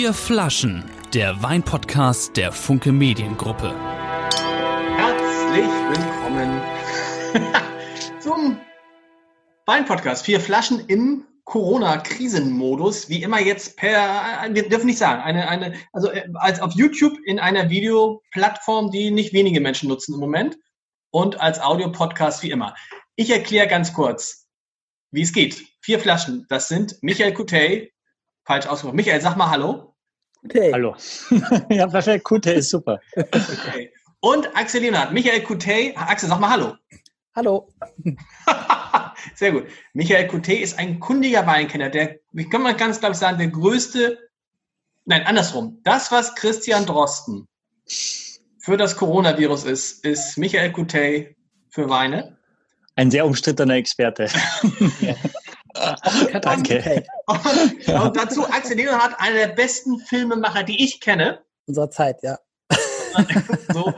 Vier Flaschen, der Weinpodcast der Funke Mediengruppe. Herzlich willkommen zum Weinpodcast. Vier Flaschen im Corona-Krisenmodus, wie immer jetzt per, wir dürfen nicht sagen, eine, eine, also äh, als auf YouTube in einer Videoplattform, die nicht wenige Menschen nutzen im Moment und als Audio-Podcast wie immer. Ich erkläre ganz kurz, wie es geht. Vier Flaschen, das sind Michael Kutey, falsch ausgesprochen. Michael, sag mal Hallo. Kutey. Hallo. ja, perfekt, Kutey ist super. Okay. Und Axel Leonhardt, Michael Kutey, Axel, sag mal Hallo. Hallo. Sehr gut. Michael Coutet ist ein kundiger Weinkenner, der, wie kann man ganz glaube ich sagen, der größte, nein, andersrum. Das, was Christian Drosten für das Coronavirus ist, ist Michael Coutet für Weine. Ein sehr umstrittener Experte. Danke. Und, und, dazu Axel Leonhardt, einer der besten Filmemacher, die ich kenne. Unserer Zeit, ja. so.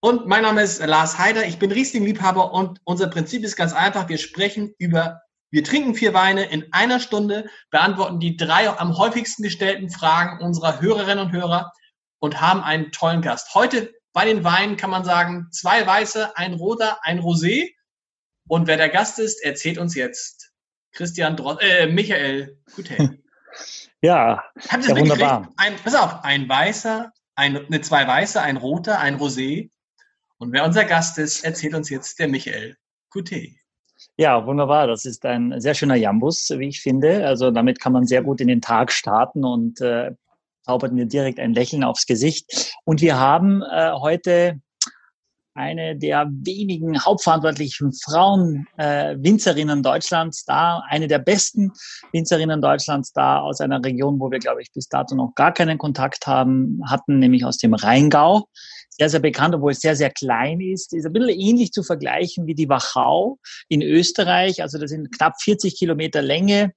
Und mein Name ist Lars Heider, ich bin Riesling-Liebhaber und unser Prinzip ist ganz einfach. Wir sprechen über, wir trinken vier Weine in einer Stunde, beantworten die drei am häufigsten gestellten Fragen unserer Hörerinnen und Hörer und haben einen tollen Gast. Heute bei den Weinen kann man sagen, zwei Weiße, ein Roter, ein Rosé. Und wer der Gast ist, erzählt uns jetzt Christian Drott, äh, Michael Gutel. Ja, Habt ja wunderbar. Ein, pass auf, ein Weißer, ein, eine zwei Weiße, ein Roter, ein Rosé und wer unser Gast ist, erzählt uns jetzt der Michael Coutet. Ja, wunderbar. Das ist ein sehr schöner Jambus, wie ich finde. Also damit kann man sehr gut in den Tag starten und äh, zaubert mir direkt ein Lächeln aufs Gesicht. Und wir haben äh, heute eine der wenigen hauptverantwortlichen Frauen äh, Winzerinnen Deutschlands da, eine der besten Winzerinnen Deutschlands da aus einer Region, wo wir, glaube ich, bis dato noch gar keinen Kontakt haben, hatten, nämlich aus dem Rheingau sehr, sehr bekannt, obwohl es sehr, sehr klein ist. Ist ein bisschen ähnlich zu vergleichen wie die Wachau in Österreich. Also das sind knapp 40 Kilometer Länge,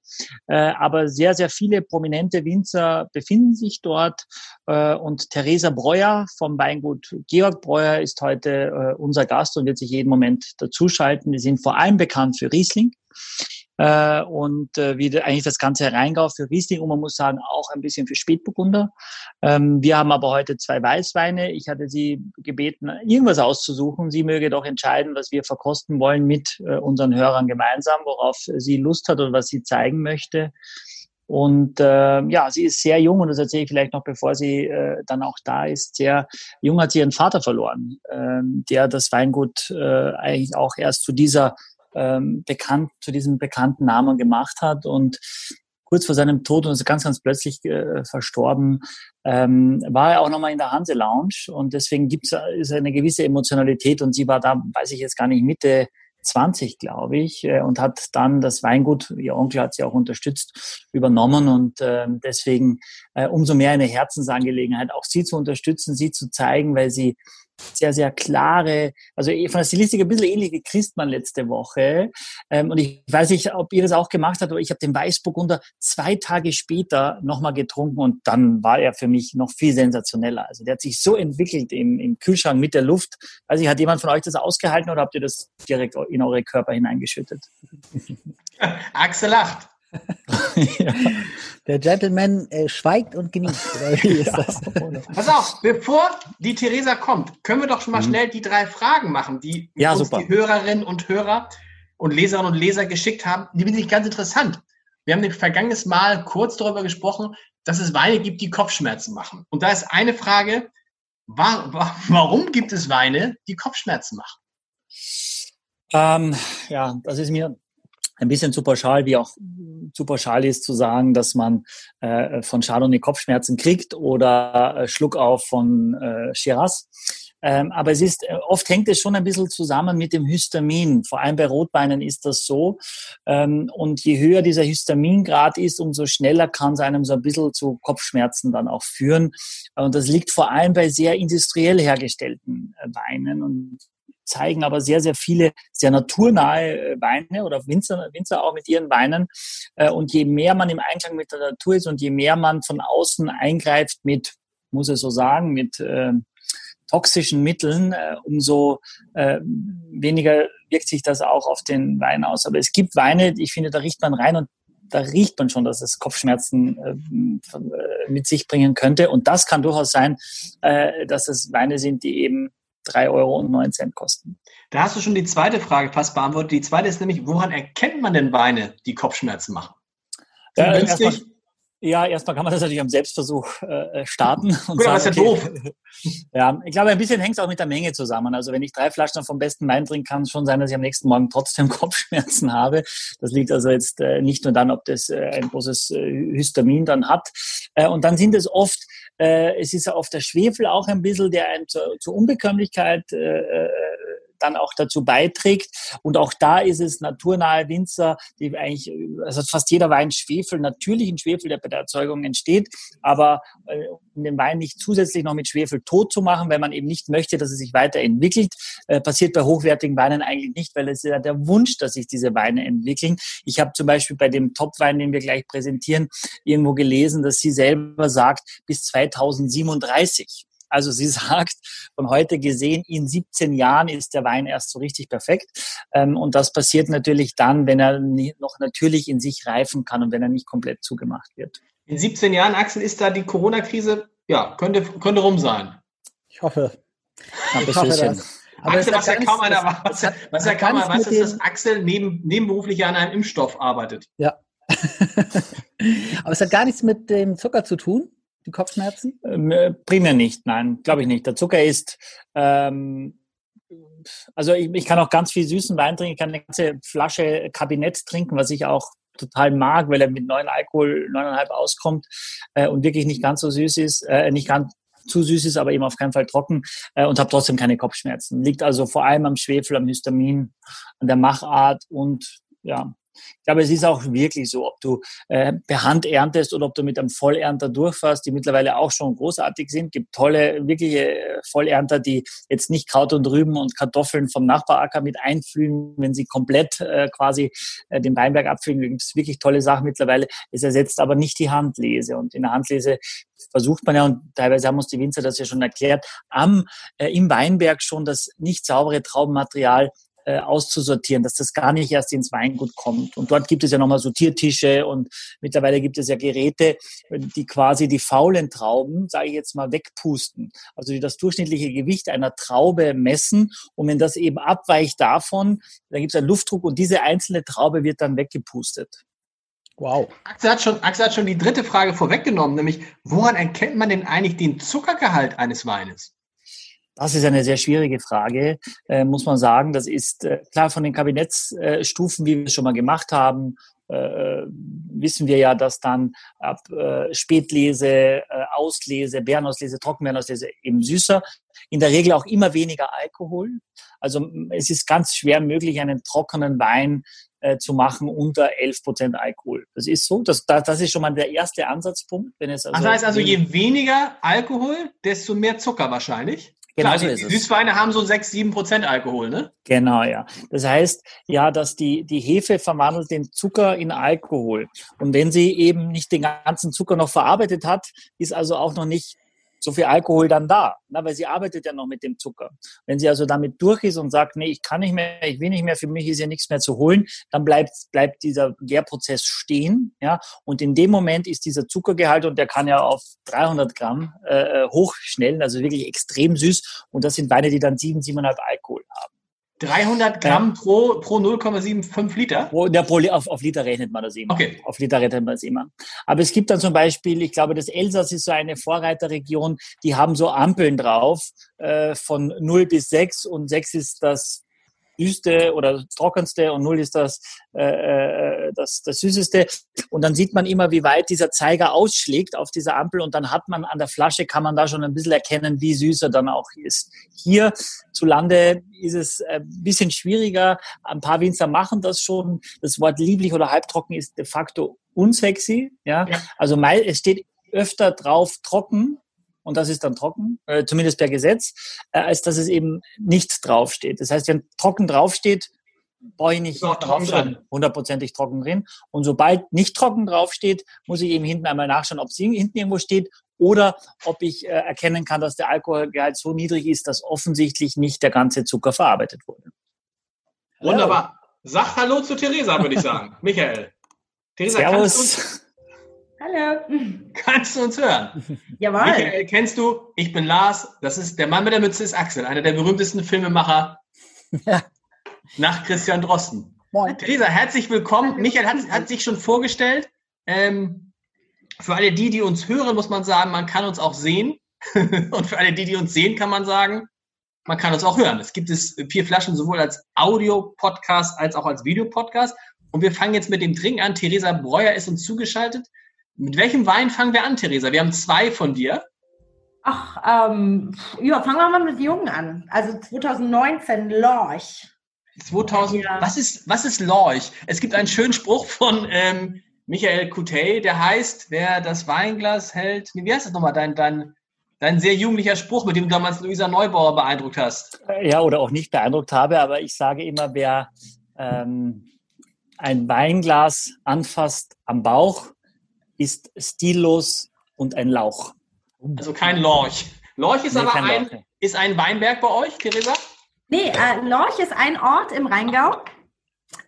äh, aber sehr, sehr viele prominente Winzer befinden sich dort. Äh, und Theresa Breuer vom Weingut Georg Breuer ist heute äh, unser Gast und wird sich jeden Moment dazuschalten. Wir sind vor allem bekannt für Riesling äh, und äh, wie eigentlich das ganze Rheingau für Riesling und man muss sagen auch ein bisschen für Spätburgunder. Ähm, wir haben aber heute zwei Weißweine. Ich hatte sie gebeten, irgendwas auszusuchen. Sie möge doch entscheiden, was wir verkosten wollen mit äh, unseren Hörern gemeinsam, worauf sie Lust hat oder was sie zeigen möchte. Und äh, ja, sie ist sehr jung und das erzähle ich vielleicht noch, bevor sie äh, dann auch da ist. Sehr jung hat sie ihren Vater verloren, äh, der das Weingut äh, eigentlich auch erst zu dieser ähm, bekannt, zu diesem bekannten Namen gemacht hat und kurz vor seinem Tod und ist ganz, ganz plötzlich äh, verstorben, ähm, war er auch nochmal in der Hanse Lounge und deswegen gibt es eine gewisse Emotionalität und sie war da, weiß ich jetzt gar nicht, Mitte 20, glaube ich, äh, und hat dann das Weingut, ihr Onkel hat sie auch unterstützt, übernommen und äh, deswegen äh, umso mehr eine Herzensangelegenheit, auch sie zu unterstützen, sie zu zeigen, weil sie sehr, sehr klare, also eh von der Stilistik ein bisschen ähnlich wie Christmann letzte Woche. Ähm, und ich weiß nicht, ob ihr das auch gemacht habt, aber ich habe den Weißburgunder zwei Tage später nochmal getrunken und dann war er für mich noch viel sensationeller. Also der hat sich so entwickelt im, im Kühlschrank mit der Luft. Also hat jemand von euch das ausgehalten oder habt ihr das direkt in eure Körper hineingeschüttet? Axel lacht. ja. Der Gentleman äh, schweigt und genießt. ja. Pass auf, bevor die Theresa kommt, können wir doch schon mal mhm. schnell die drei Fragen machen, die ja, uns super. die Hörerinnen und Hörer und Leserinnen und Leser geschickt haben. Die finde ich ganz interessant. Wir haben vergangenes Mal kurz darüber gesprochen, dass es Weine gibt, die Kopfschmerzen machen. Und da ist eine Frage, warum gibt es Weine, die Kopfschmerzen machen? Ähm, ja, das ist mir ein bisschen zu pauschal, wie auch zu pauschal ist zu sagen, dass man äh, von Chardonnay Kopfschmerzen kriegt oder äh, Schluck auf von äh, Shiraz. Ähm, aber es ist, äh, oft hängt es schon ein bisschen zusammen mit dem Histamin. Vor allem bei Rotweinen ist das so. Ähm, und je höher dieser Histamingrad ist, umso schneller kann es einem so ein bisschen zu Kopfschmerzen dann auch führen. Und das liegt vor allem bei sehr industriell hergestellten äh, Weinen. Und zeigen aber sehr, sehr viele sehr naturnahe äh, Weine oder Winzer, Winzer auch mit ihren Weinen. Äh, und je mehr man im Einklang mit der Natur ist und je mehr man von außen eingreift mit, muss ich so sagen, mit äh, toxischen Mitteln, äh, umso äh, weniger wirkt sich das auch auf den Wein aus. Aber es gibt Weine, ich finde, da riecht man rein und da riecht man schon, dass es Kopfschmerzen äh, mit sich bringen könnte. Und das kann durchaus sein, äh, dass es Weine sind, die eben 3,09 Euro kosten. Da hast du schon die zweite Frage fast beantwortet. Die zweite ist nämlich, woran erkennt man denn Weine, die Kopfschmerzen machen? Ja, erstmal, ja, erstmal kann man das natürlich am Selbstversuch äh, starten. Und Gut, sagen, ist ja okay, doof. ja, ich glaube, ein bisschen hängt es auch mit der Menge zusammen. Also wenn ich drei Flaschen vom besten Wein trinke, kann es schon sein, dass ich am nächsten Morgen trotzdem Kopfschmerzen habe. Das liegt also jetzt äh, nicht nur dann, ob das äh, ein großes äh, Histamin dann hat. Äh, und dann sind es oft, äh, es ist oft der Schwefel auch ein bisschen, der einem zur, zur Unbekömmlichkeit äh, äh dann auch dazu beiträgt. Und auch da ist es naturnahe Winzer, die eigentlich, also fast jeder Wein Schwefel, natürlichen Schwefel, der bei der Erzeugung entsteht, aber äh, um den Wein nicht zusätzlich noch mit Schwefel tot zu machen, weil man eben nicht möchte, dass er sich weiterentwickelt, äh, passiert bei hochwertigen Weinen eigentlich nicht, weil es ist ja der Wunsch, dass sich diese Weine entwickeln. Ich habe zum Beispiel bei dem Topwein, den wir gleich präsentieren, irgendwo gelesen, dass sie selber sagt, bis 2037 also sie sagt, von heute gesehen, in 17 Jahren ist der Wein erst so richtig perfekt. Ähm, und das passiert natürlich dann, wenn er noch natürlich in sich reifen kann und wenn er nicht komplett zugemacht wird. In 17 Jahren, Axel, ist da die Corona-Krise, ja, könnte, könnte rum sein. Ich hoffe. ich hoffe das. Aber Axel, was ja kaum einer weiß, was ja kaum einer weiß, ist, dass Axel neben, nebenberuflich an einem Impfstoff arbeitet. Ja. Aber es hat gar nichts mit dem Zucker zu tun die Kopfschmerzen? Äh, primär nicht, nein, glaube ich nicht. Der Zucker ist, ähm, also ich, ich, kann auch ganz viel süßen Wein trinken, ich kann eine ganze Flasche Kabinett trinken, was ich auch total mag, weil er mit neun Alkohol, neuneinhalb auskommt äh, und wirklich nicht ganz so süß ist, äh, nicht ganz zu süß ist, aber eben auf keinen Fall trocken äh, und habe trotzdem keine Kopfschmerzen. Liegt also vor allem am Schwefel, am Histamin, an der Machart und ja, ich glaube, es ist auch wirklich so, ob du äh, per Hand erntest oder ob du mit einem Vollernter durchfährst, die mittlerweile auch schon großartig sind. Gibt tolle, wirkliche äh, Vollernter, die jetzt nicht Kraut und Rüben und Kartoffeln vom Nachbaracker mit einfüllen, wenn sie komplett äh, quasi äh, den Weinberg abfüllen. Da gibt es wirklich tolle Sachen mittlerweile. Es ersetzt aber nicht die Handlese. Und in der Handlese versucht man ja, und teilweise haben uns die Winzer das ja schon erklärt, am, äh, im Weinberg schon das nicht saubere Traubenmaterial äh, auszusortieren, dass das gar nicht erst ins Weingut kommt. Und dort gibt es ja nochmal Sortiertische und mittlerweile gibt es ja Geräte, die quasi die faulen Trauben, sage ich jetzt mal, wegpusten. Also die das durchschnittliche Gewicht einer Traube messen und wenn das eben abweicht davon, dann gibt es einen Luftdruck und diese einzelne Traube wird dann weggepustet. Wow. Axel hat, schon, Axel hat schon die dritte Frage vorweggenommen, nämlich woran erkennt man denn eigentlich den Zuckergehalt eines Weines? Das ist eine sehr schwierige Frage, äh, muss man sagen. Das ist äh, klar von den Kabinettsstufen, wie wir es schon mal gemacht haben, äh, wissen wir ja, dass dann ab äh, Spätlese, äh, Auslese, Bärenauslese, Trockenbeerenauslese eben süßer, in der Regel auch immer weniger Alkohol. Also es ist ganz schwer möglich, einen trockenen Wein äh, zu machen unter 11 Prozent Alkohol. Das ist so. Das, das, das ist schon mal der erste Ansatzpunkt. Wenn es also das heißt also, je weniger Alkohol, desto mehr Zucker wahrscheinlich? Genau Klar, so ist es. Süßweine haben so 6, 7 Prozent Alkohol, ne? Genau, ja. Das heißt, ja, dass die, die Hefe verwandelt den Zucker in Alkohol. Und wenn sie eben nicht den ganzen Zucker noch verarbeitet hat, ist also auch noch nicht so viel Alkohol dann da, na, weil sie arbeitet ja noch mit dem Zucker. Wenn sie also damit durch ist und sagt, nee, ich kann nicht mehr, ich will nicht mehr, für mich ist ja nichts mehr zu holen, dann bleibt, bleibt dieser Gärprozess stehen, ja, und in dem Moment ist dieser Zuckergehalt und der kann ja auf 300 Gramm äh, hochschnellen, also wirklich extrem süß und das sind Weine, die dann 7, 7,5 Alkohol haben. 300 Gramm ja. pro, pro 0,75 Liter? Pro, ja, pro, auf, auf Liter rechnet man das immer. Okay. Auf Liter rechnet man das immer. Aber es gibt dann zum Beispiel, ich glaube, das Elsass ist so eine Vorreiterregion, die haben so Ampeln drauf äh, von 0 bis 6 und 6 ist das süßeste oder trockenste und null ist das, äh, äh, das, das süßeste. Und dann sieht man immer, wie weit dieser Zeiger ausschlägt auf dieser Ampel und dann hat man an der Flasche, kann man da schon ein bisschen erkennen, wie süß er dann auch ist. Hier zu Lande ist es ein bisschen schwieriger. Ein paar Winzer machen das schon. Das Wort lieblich oder halbtrocken ist de facto unsexy. Ja, ja. also es steht öfter drauf trocken und das ist dann trocken, äh, zumindest per Gesetz, äh, als dass es eben nicht draufsteht. Das heißt, wenn trocken draufsteht, brauche ich nicht draufschauen, hundertprozentig trocken drin. Und sobald nicht trocken draufsteht, muss ich eben hinten einmal nachschauen, ob es hinten irgendwo steht oder ob ich äh, erkennen kann, dass der Alkoholgehalt so niedrig ist, dass offensichtlich nicht der ganze Zucker verarbeitet wurde. Wunderbar. Sag Hallo zu Theresa, würde ich sagen. Michael. Theresa, kannst du, uns, Servus. Hallo. kannst du uns hören? Jawohl. Michael, kennst du? Ich bin Lars. Das ist der Mann mit der Mütze ist Axel, einer der berühmtesten Filmemacher Ja. nach Christian Drosten. Moin. Theresa, herzlich willkommen. Michael hat, hat sich schon vorgestellt. Ähm, für alle die, die uns hören, muss man sagen, man kann uns auch sehen. Und für alle die, die uns sehen, kann man sagen, man kann uns auch hören. Es gibt es vier Flaschen sowohl als Audio-Podcast als auch als Videopodcast. Und wir fangen jetzt mit dem Trinken an. Theresa Breuer ist uns zugeschaltet. Mit welchem Wein fangen wir an, Theresa? Wir haben zwei von dir. Ach, ähm, ja, fangen wir mal mit Jungen an. Also 2019, Lorch. 2000, Ja. was ist, was ist Lorch? Es gibt einen schönen Spruch von ähm, Michael Coutet, der heißt, wer das Weinglas hält, wie heißt das nochmal, dein, dein, dein sehr jugendlicher Spruch, mit dem du damals Luisa Neubauer beeindruckt hast. Ja, oder auch nicht beeindruckt habe, aber ich sage immer, wer ähm, ein Weinglas anfasst am Bauch, ist stillos und ein Lauch. Also kein Lorch. Lorch ist Nee, aber ein, Lauch, nee. ist ein Weinberg bei euch, Theresa? Nee, äh, Lorch ist ein Ort im Rheingau.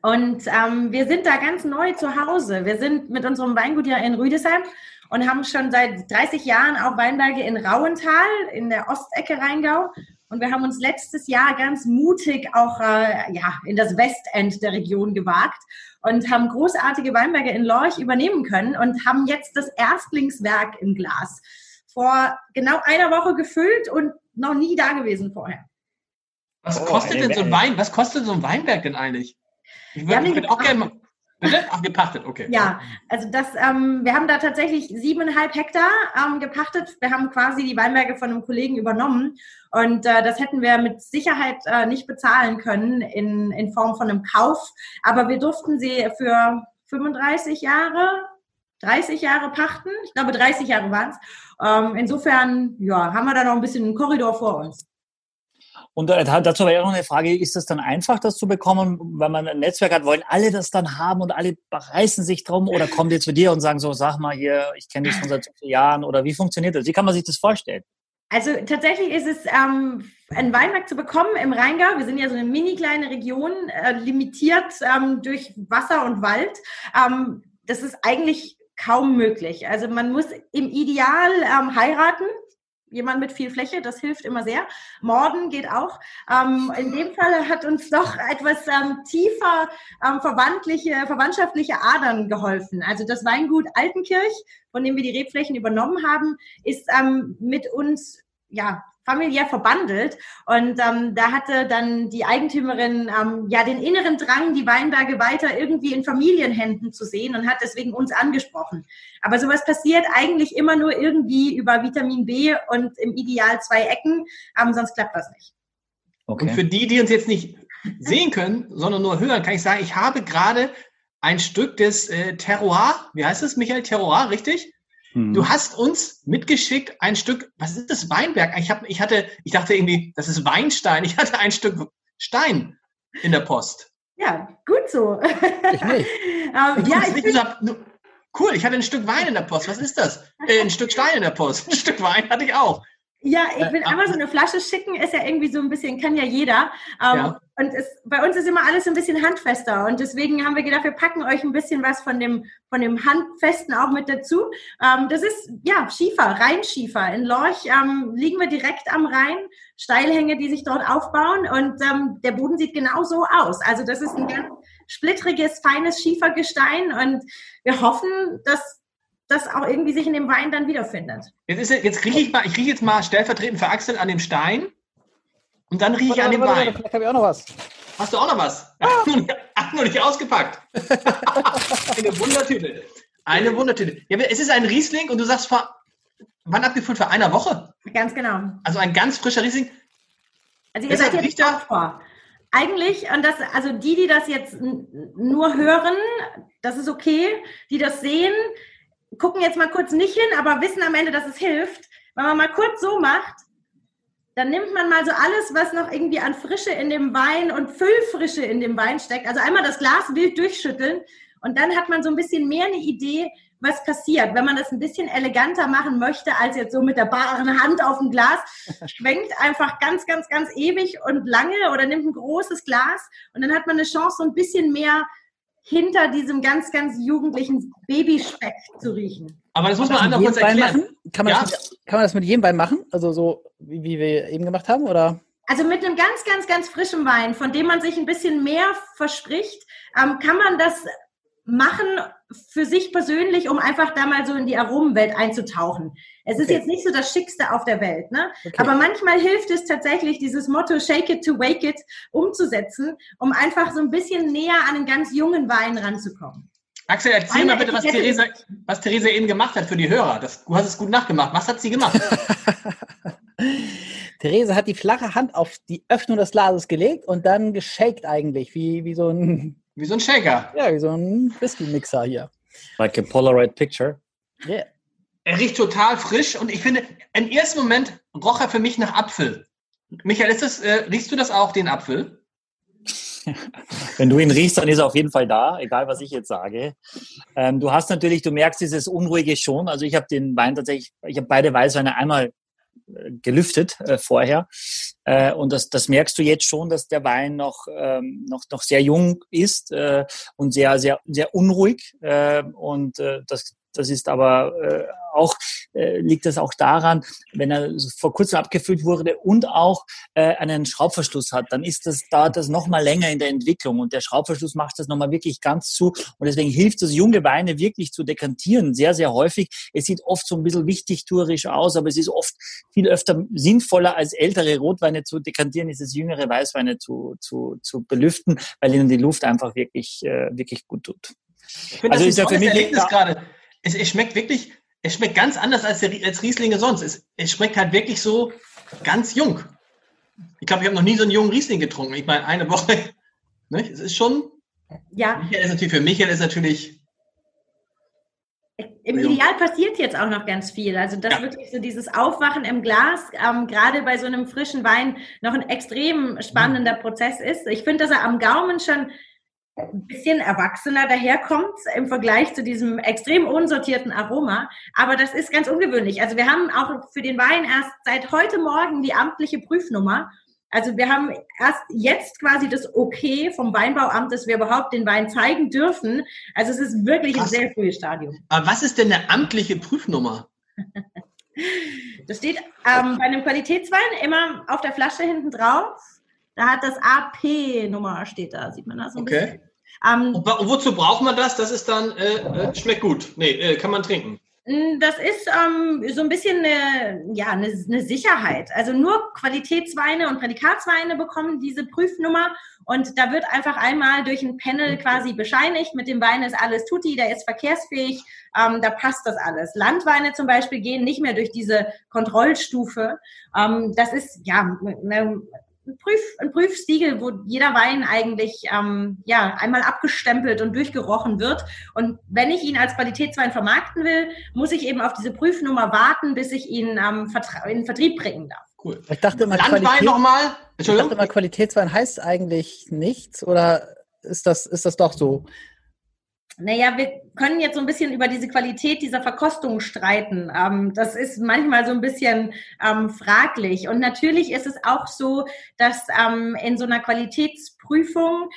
Und ähm, wir sind da ganz neu zu Hause. Wir sind mit unserem Weingut ja in Rüdesheim und haben schon seit 30 Jahren auch Weinberge in Rauental, in der Ostecke Rheingau. Und wir haben uns letztes Jahr ganz mutig auch äh, ja, in das Westend der Region gewagt und haben großartige Weinberge in Lorch übernehmen können und haben jetzt das Erstlingswerk im Glas. Vor genau einer Woche gefüllt und noch nie da gewesen vorher. Was Oh, kostet denn so ein. Wein, was kostet so ein Weinberg denn eigentlich? Ich würde würd auch gerne mal, Ach, gepachtet, okay. Ja, also das, ähm, wir haben da tatsächlich siebeneinhalb Hektar ähm, gepachtet. Wir haben quasi die Weinberge von einem Kollegen übernommen und äh, das hätten wir mit Sicherheit äh, nicht bezahlen können in, in Form von einem Kauf. Aber wir durften sie für 35 Jahre, 30 Jahre pachten. Ich glaube, 30 Jahre waren es. Ähm, insofern, ja, haben wir da noch ein bisschen einen Korridor vor uns. Und dazu wäre noch eine Frage, ist das dann einfach, das zu bekommen, wenn man ein Netzwerk hat, wollen alle das dann haben und alle reißen sich drum oder kommen die zu dir und sagen so, sag mal hier, ich kenne dich schon seit so vielen Jahren oder wie funktioniert das? Wie kann man sich das vorstellen? Also tatsächlich ist es ähm, ein Weinberg zu bekommen im Rheingau. Wir sind ja so eine mini kleine Region, äh, limitiert ähm, durch Wasser und Wald. Ähm, das ist eigentlich kaum möglich. Also man muss im Ideal ähm, heiraten. Jemand mit viel Fläche, das hilft immer sehr. Morden geht auch. Ähm, in dem Fall hat uns doch etwas ähm, tiefer ähm, verwandtliche, verwandtschaftliche Adern geholfen. Also das Weingut Altenkirch, von dem wir die Rebflächen übernommen haben, ist ähm, mit uns ja familiär verbandelt und ähm, da hatte dann die Eigentümerin ähm, ja den inneren Drang, die Weinberge weiter irgendwie in Familienhänden zu sehen und hat deswegen uns angesprochen. Aber sowas passiert eigentlich immer nur irgendwie über Vitamin B und im Ideal zwei Ecken, ähm, sonst klappt das nicht. Und für die, die uns jetzt nicht sehen können, sondern nur hören, kann ich sagen, ich habe gerade ein Stück des äh, Terroir, wie heißt es, Michael? Terroir, richtig? Hm. Du hast uns mitgeschickt ein Stück, was ist das, Weinberg? Ich, hab, ich hatte, ich dachte irgendwie, das ist Weinstein. Ich hatte ein Stück Stein in der Post. Ja, gut so. Ich nicht. ähm, Du ja, ich bin, cool, ich hatte ein Stück Wein in der Post. Was ist das? Äh, ein Stück Stein in der Post. Ein Stück Wein hatte ich auch. Ja, ich will Äh, einmal so eine Flasche schicken, ist ja irgendwie so ein bisschen, kann ja jeder. Ähm, Ja. Und es, bei uns ist immer alles ein bisschen handfester. Und deswegen haben wir gedacht, wir packen euch ein bisschen was von dem, von dem Handfesten auch mit dazu. Ähm, das ist, ja, Schiefer, Rheinschiefer. In Lorch ähm, liegen wir direkt am Rhein, Steilhänge, die sich dort aufbauen. Und ähm, der Boden sieht genau so aus. Also das ist ein ganz splittriges, feines Schiefergestein. Und wir hoffen, dass das auch irgendwie sich in dem Wein dann wiederfindet. Jetzt, ist, jetzt rieche ich mal, ich rieche jetzt mal stellvertretend für Axel an dem Stein. Und dann rieche ich an dem Warte, warte, Wein. Vielleicht habe ich auch noch was. Hast du auch noch was? Ach, nur nicht- ach, nur nicht ausgepackt. Eine Wundertüte. Eine Wundertüte. Ja, es ist ein Riesling und du sagst vor, wann abgefüllt? Vor einer Woche. Ganz genau. Also ein ganz frischer Riesling. Also ihr Deshalb seid jetzt er- vor. Eigentlich, und das, also die, die das jetzt nur hören, das ist okay. Die das sehen, gucken jetzt mal kurz nicht hin, aber wissen am Ende, dass es hilft. Wenn man mal kurz so macht, dann nimmt man mal so alles, was noch irgendwie an Frische in dem Wein und Füllfrische in dem Wein steckt. Also einmal das Glas wild durchschütteln und dann hat man so ein bisschen mehr eine Idee, was passiert. Wenn man das ein bisschen eleganter machen möchte, als jetzt so mit der baren Hand auf dem Glas, schwenkt einfach ganz, ganz, ganz ewig und lange oder nimmt ein großes Glas und dann hat man eine Chance, so ein bisschen mehr hinter diesem ganz, ganz jugendlichen Babyspeck zu riechen. Aber das muss man einmal kurz mit jedem Wein erklären. machen? Kann man, Ja. das mit, kann man das mit jedem Wein machen? Also so, wie, wie wir eben gemacht haben? Oder? Also mit einem ganz, ganz, ganz frischen Wein, von dem man sich ein bisschen mehr verspricht, ähm, kann man das machen für sich persönlich, um einfach da mal so in die Aromenwelt einzutauchen. Es ist Okay. jetzt nicht so das Schickste auf der Welt, ne? Okay. Aber manchmal hilft es tatsächlich, dieses Motto Shake it to wake it umzusetzen, um einfach so ein bisschen näher an einen ganz jungen Wein ranzukommen. Axel, erzähl Meine mal bitte, was Theresa, was Theresa eben gemacht hat für die Hörer. Das, du hast es gut nachgemacht. Was hat sie gemacht? Therese hat die flache Hand auf die Öffnung des Glases gelegt und dann geshaked eigentlich, wie, wie so ein, Wie so ein Shaker. ja, wie so ein Whisky-Mixer hier. Like a Polaroid picture. Yeah. Er riecht total frisch und ich finde, im ersten Moment roch er für mich nach Apfel. Michael, ist das, äh, riechst du das auch, den Apfel? Wenn du ihn riechst, dann ist er auf jeden Fall da, egal was ich jetzt sage. Ähm, du hast natürlich, du merkst dieses Unruhige schon. Also ich habe den Wein tatsächlich, ich habe beide Weißweine einmal äh, gelüftet äh, vorher. Äh, und das, das merkst du jetzt schon, dass der Wein noch, ähm, noch, noch sehr jung ist äh, und sehr, sehr, sehr unruhig. Äh, und äh, das, das ist aber äh, auch, äh, liegt das auch daran, wenn er vor kurzem abgefüllt wurde und auch äh, einen Schraubverschluss hat, dann ist das, dauert das noch mal länger in der Entwicklung und der Schraubverschluss macht das noch mal wirklich ganz zu und deswegen hilft es, junge Weine wirklich zu dekantieren, sehr, sehr häufig. Es sieht oft so ein bisschen wichtigtuerisch aus, aber es ist oft viel öfter sinnvoller, als ältere Rotweine zu dekantieren, ist es jüngere Weißweine zu, zu, zu belüften, weil ihnen die Luft einfach wirklich, äh, wirklich gut tut. Ich finde, Also das ist ein ja für tolles mich- Erlebnis gerade. Es, es schmeckt wirklich, es schmeckt ganz anders als, der, als Rieslinge sonst. Es, es schmeckt halt wirklich so ganz jung. Ich glaube, ich habe noch nie so einen jungen Riesling getrunken. Ich meine, eine Woche. Ne? Es ist schon, Ja, Michael ist natürlich, für Michael ist natürlich, Im. Ideal passiert jetzt auch noch ganz viel. Also das Ja. wirklich so dieses Aufwachen im Glas, ähm, gerade bei so einem frischen Wein, noch ein extrem spannender Mhm. Prozess ist. Ich finde, dass er am Gaumen schon ein bisschen erwachsener daherkommt im Vergleich zu diesem extrem unsortierten Aroma. Aber das ist ganz ungewöhnlich. Also wir haben auch für den Wein erst seit heute Morgen die amtliche Prüfnummer. Also wir haben erst jetzt quasi das Okay vom Weinbauamt, dass wir überhaupt den Wein zeigen dürfen. Also es ist wirklich ein Krass. sehr frühes Stadium. aber was ist denn eine amtliche Prüfnummer? Das steht ähm, bei einem Qualitätswein immer auf der Flasche hinten drauf. Da hat das AP-Nummer steht da, sieht man das so ein Okay. Ähm, Und, wozu braucht man das? Das ist dann, äh, äh, schmeckt gut. Nee, äh, kann man trinken. das ist ähm, so ein bisschen eine, ja, eine, eine Sicherheit. Also nur Qualitätsweine und Prädikatsweine bekommen diese Prüfnummer und da wird einfach einmal durch ein Panel quasi bescheinigt, mit dem Wein ist alles tutti, der ist verkehrsfähig, ähm, da passt das alles. Landweine zum Beispiel gehen nicht mehr durch diese Kontrollstufe. Ähm, das ist ja eine, ein, Prüf, ein Prüfsiegel, wo jeder Wein eigentlich ähm, ja einmal abgestempelt und durchgerochen wird. Und wenn ich ihn als Qualitätswein vermarkten will, muss ich eben auf diese Prüfnummer warten, bis ich ihn ähm, in den Vertrieb bringen darf. Cool. Ich dachte immer, Landwein nochmal. ich dachte immer, Qualitätswein heißt eigentlich nichts oder ist das, ist das doch so? Naja, wir können jetzt so ein bisschen über diese Qualität dieser Verkostung streiten. Ähm, das ist manchmal so ein bisschen ähm, fraglich. Und natürlich ist es auch so, dass ähm, in so einer Qualitätsprüfung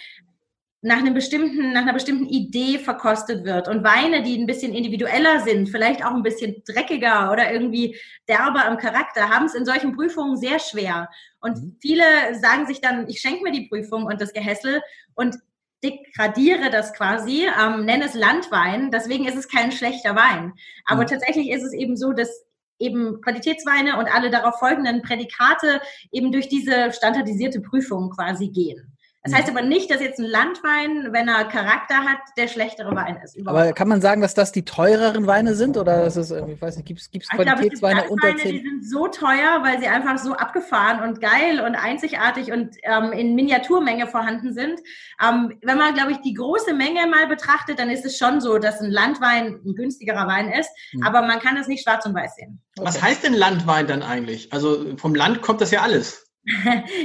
nach einem bestimmten, nach einer bestimmten Idee verkostet wird. Und Weine, die ein bisschen individueller sind, vielleicht auch ein bisschen dreckiger oder irgendwie derber im Charakter, haben es in solchen Prüfungen sehr schwer. Und Mhm. viele sagen sich dann, ich schenke mir die Prüfung und das Gehässel und degradiere das quasi, ähm, nenne es Landwein, deswegen ist es kein schlechter Wein. Aber Mhm. tatsächlich ist es eben so, dass eben Qualitätsweine und alle darauf folgenden Prädikate eben durch diese standardisierte Prüfung quasi gehen. Das Mhm. heißt aber nicht, dass jetzt ein Landwein, wenn er Charakter hat, der schlechtere Wein ist. Überhaupt Aber kann man sagen, dass das die teureren Weine sind oder ist es, irgendwie, ich weiß nicht, gibt es Ich glaube, es gibt Qualitätsweine unter Landweine, die 10? sind so teuer, weil sie einfach so abgefahren und geil und einzigartig und ähm, in Miniaturmenge vorhanden sind. Ähm, wenn man, glaube ich, die große Menge mal betrachtet, dann ist es schon so, dass ein Landwein ein günstigerer Wein ist, Hm. aber man kann es nicht schwarz und weiß sehen. Was heißt denn Landwein dann eigentlich? Also vom Land kommt das ja alles.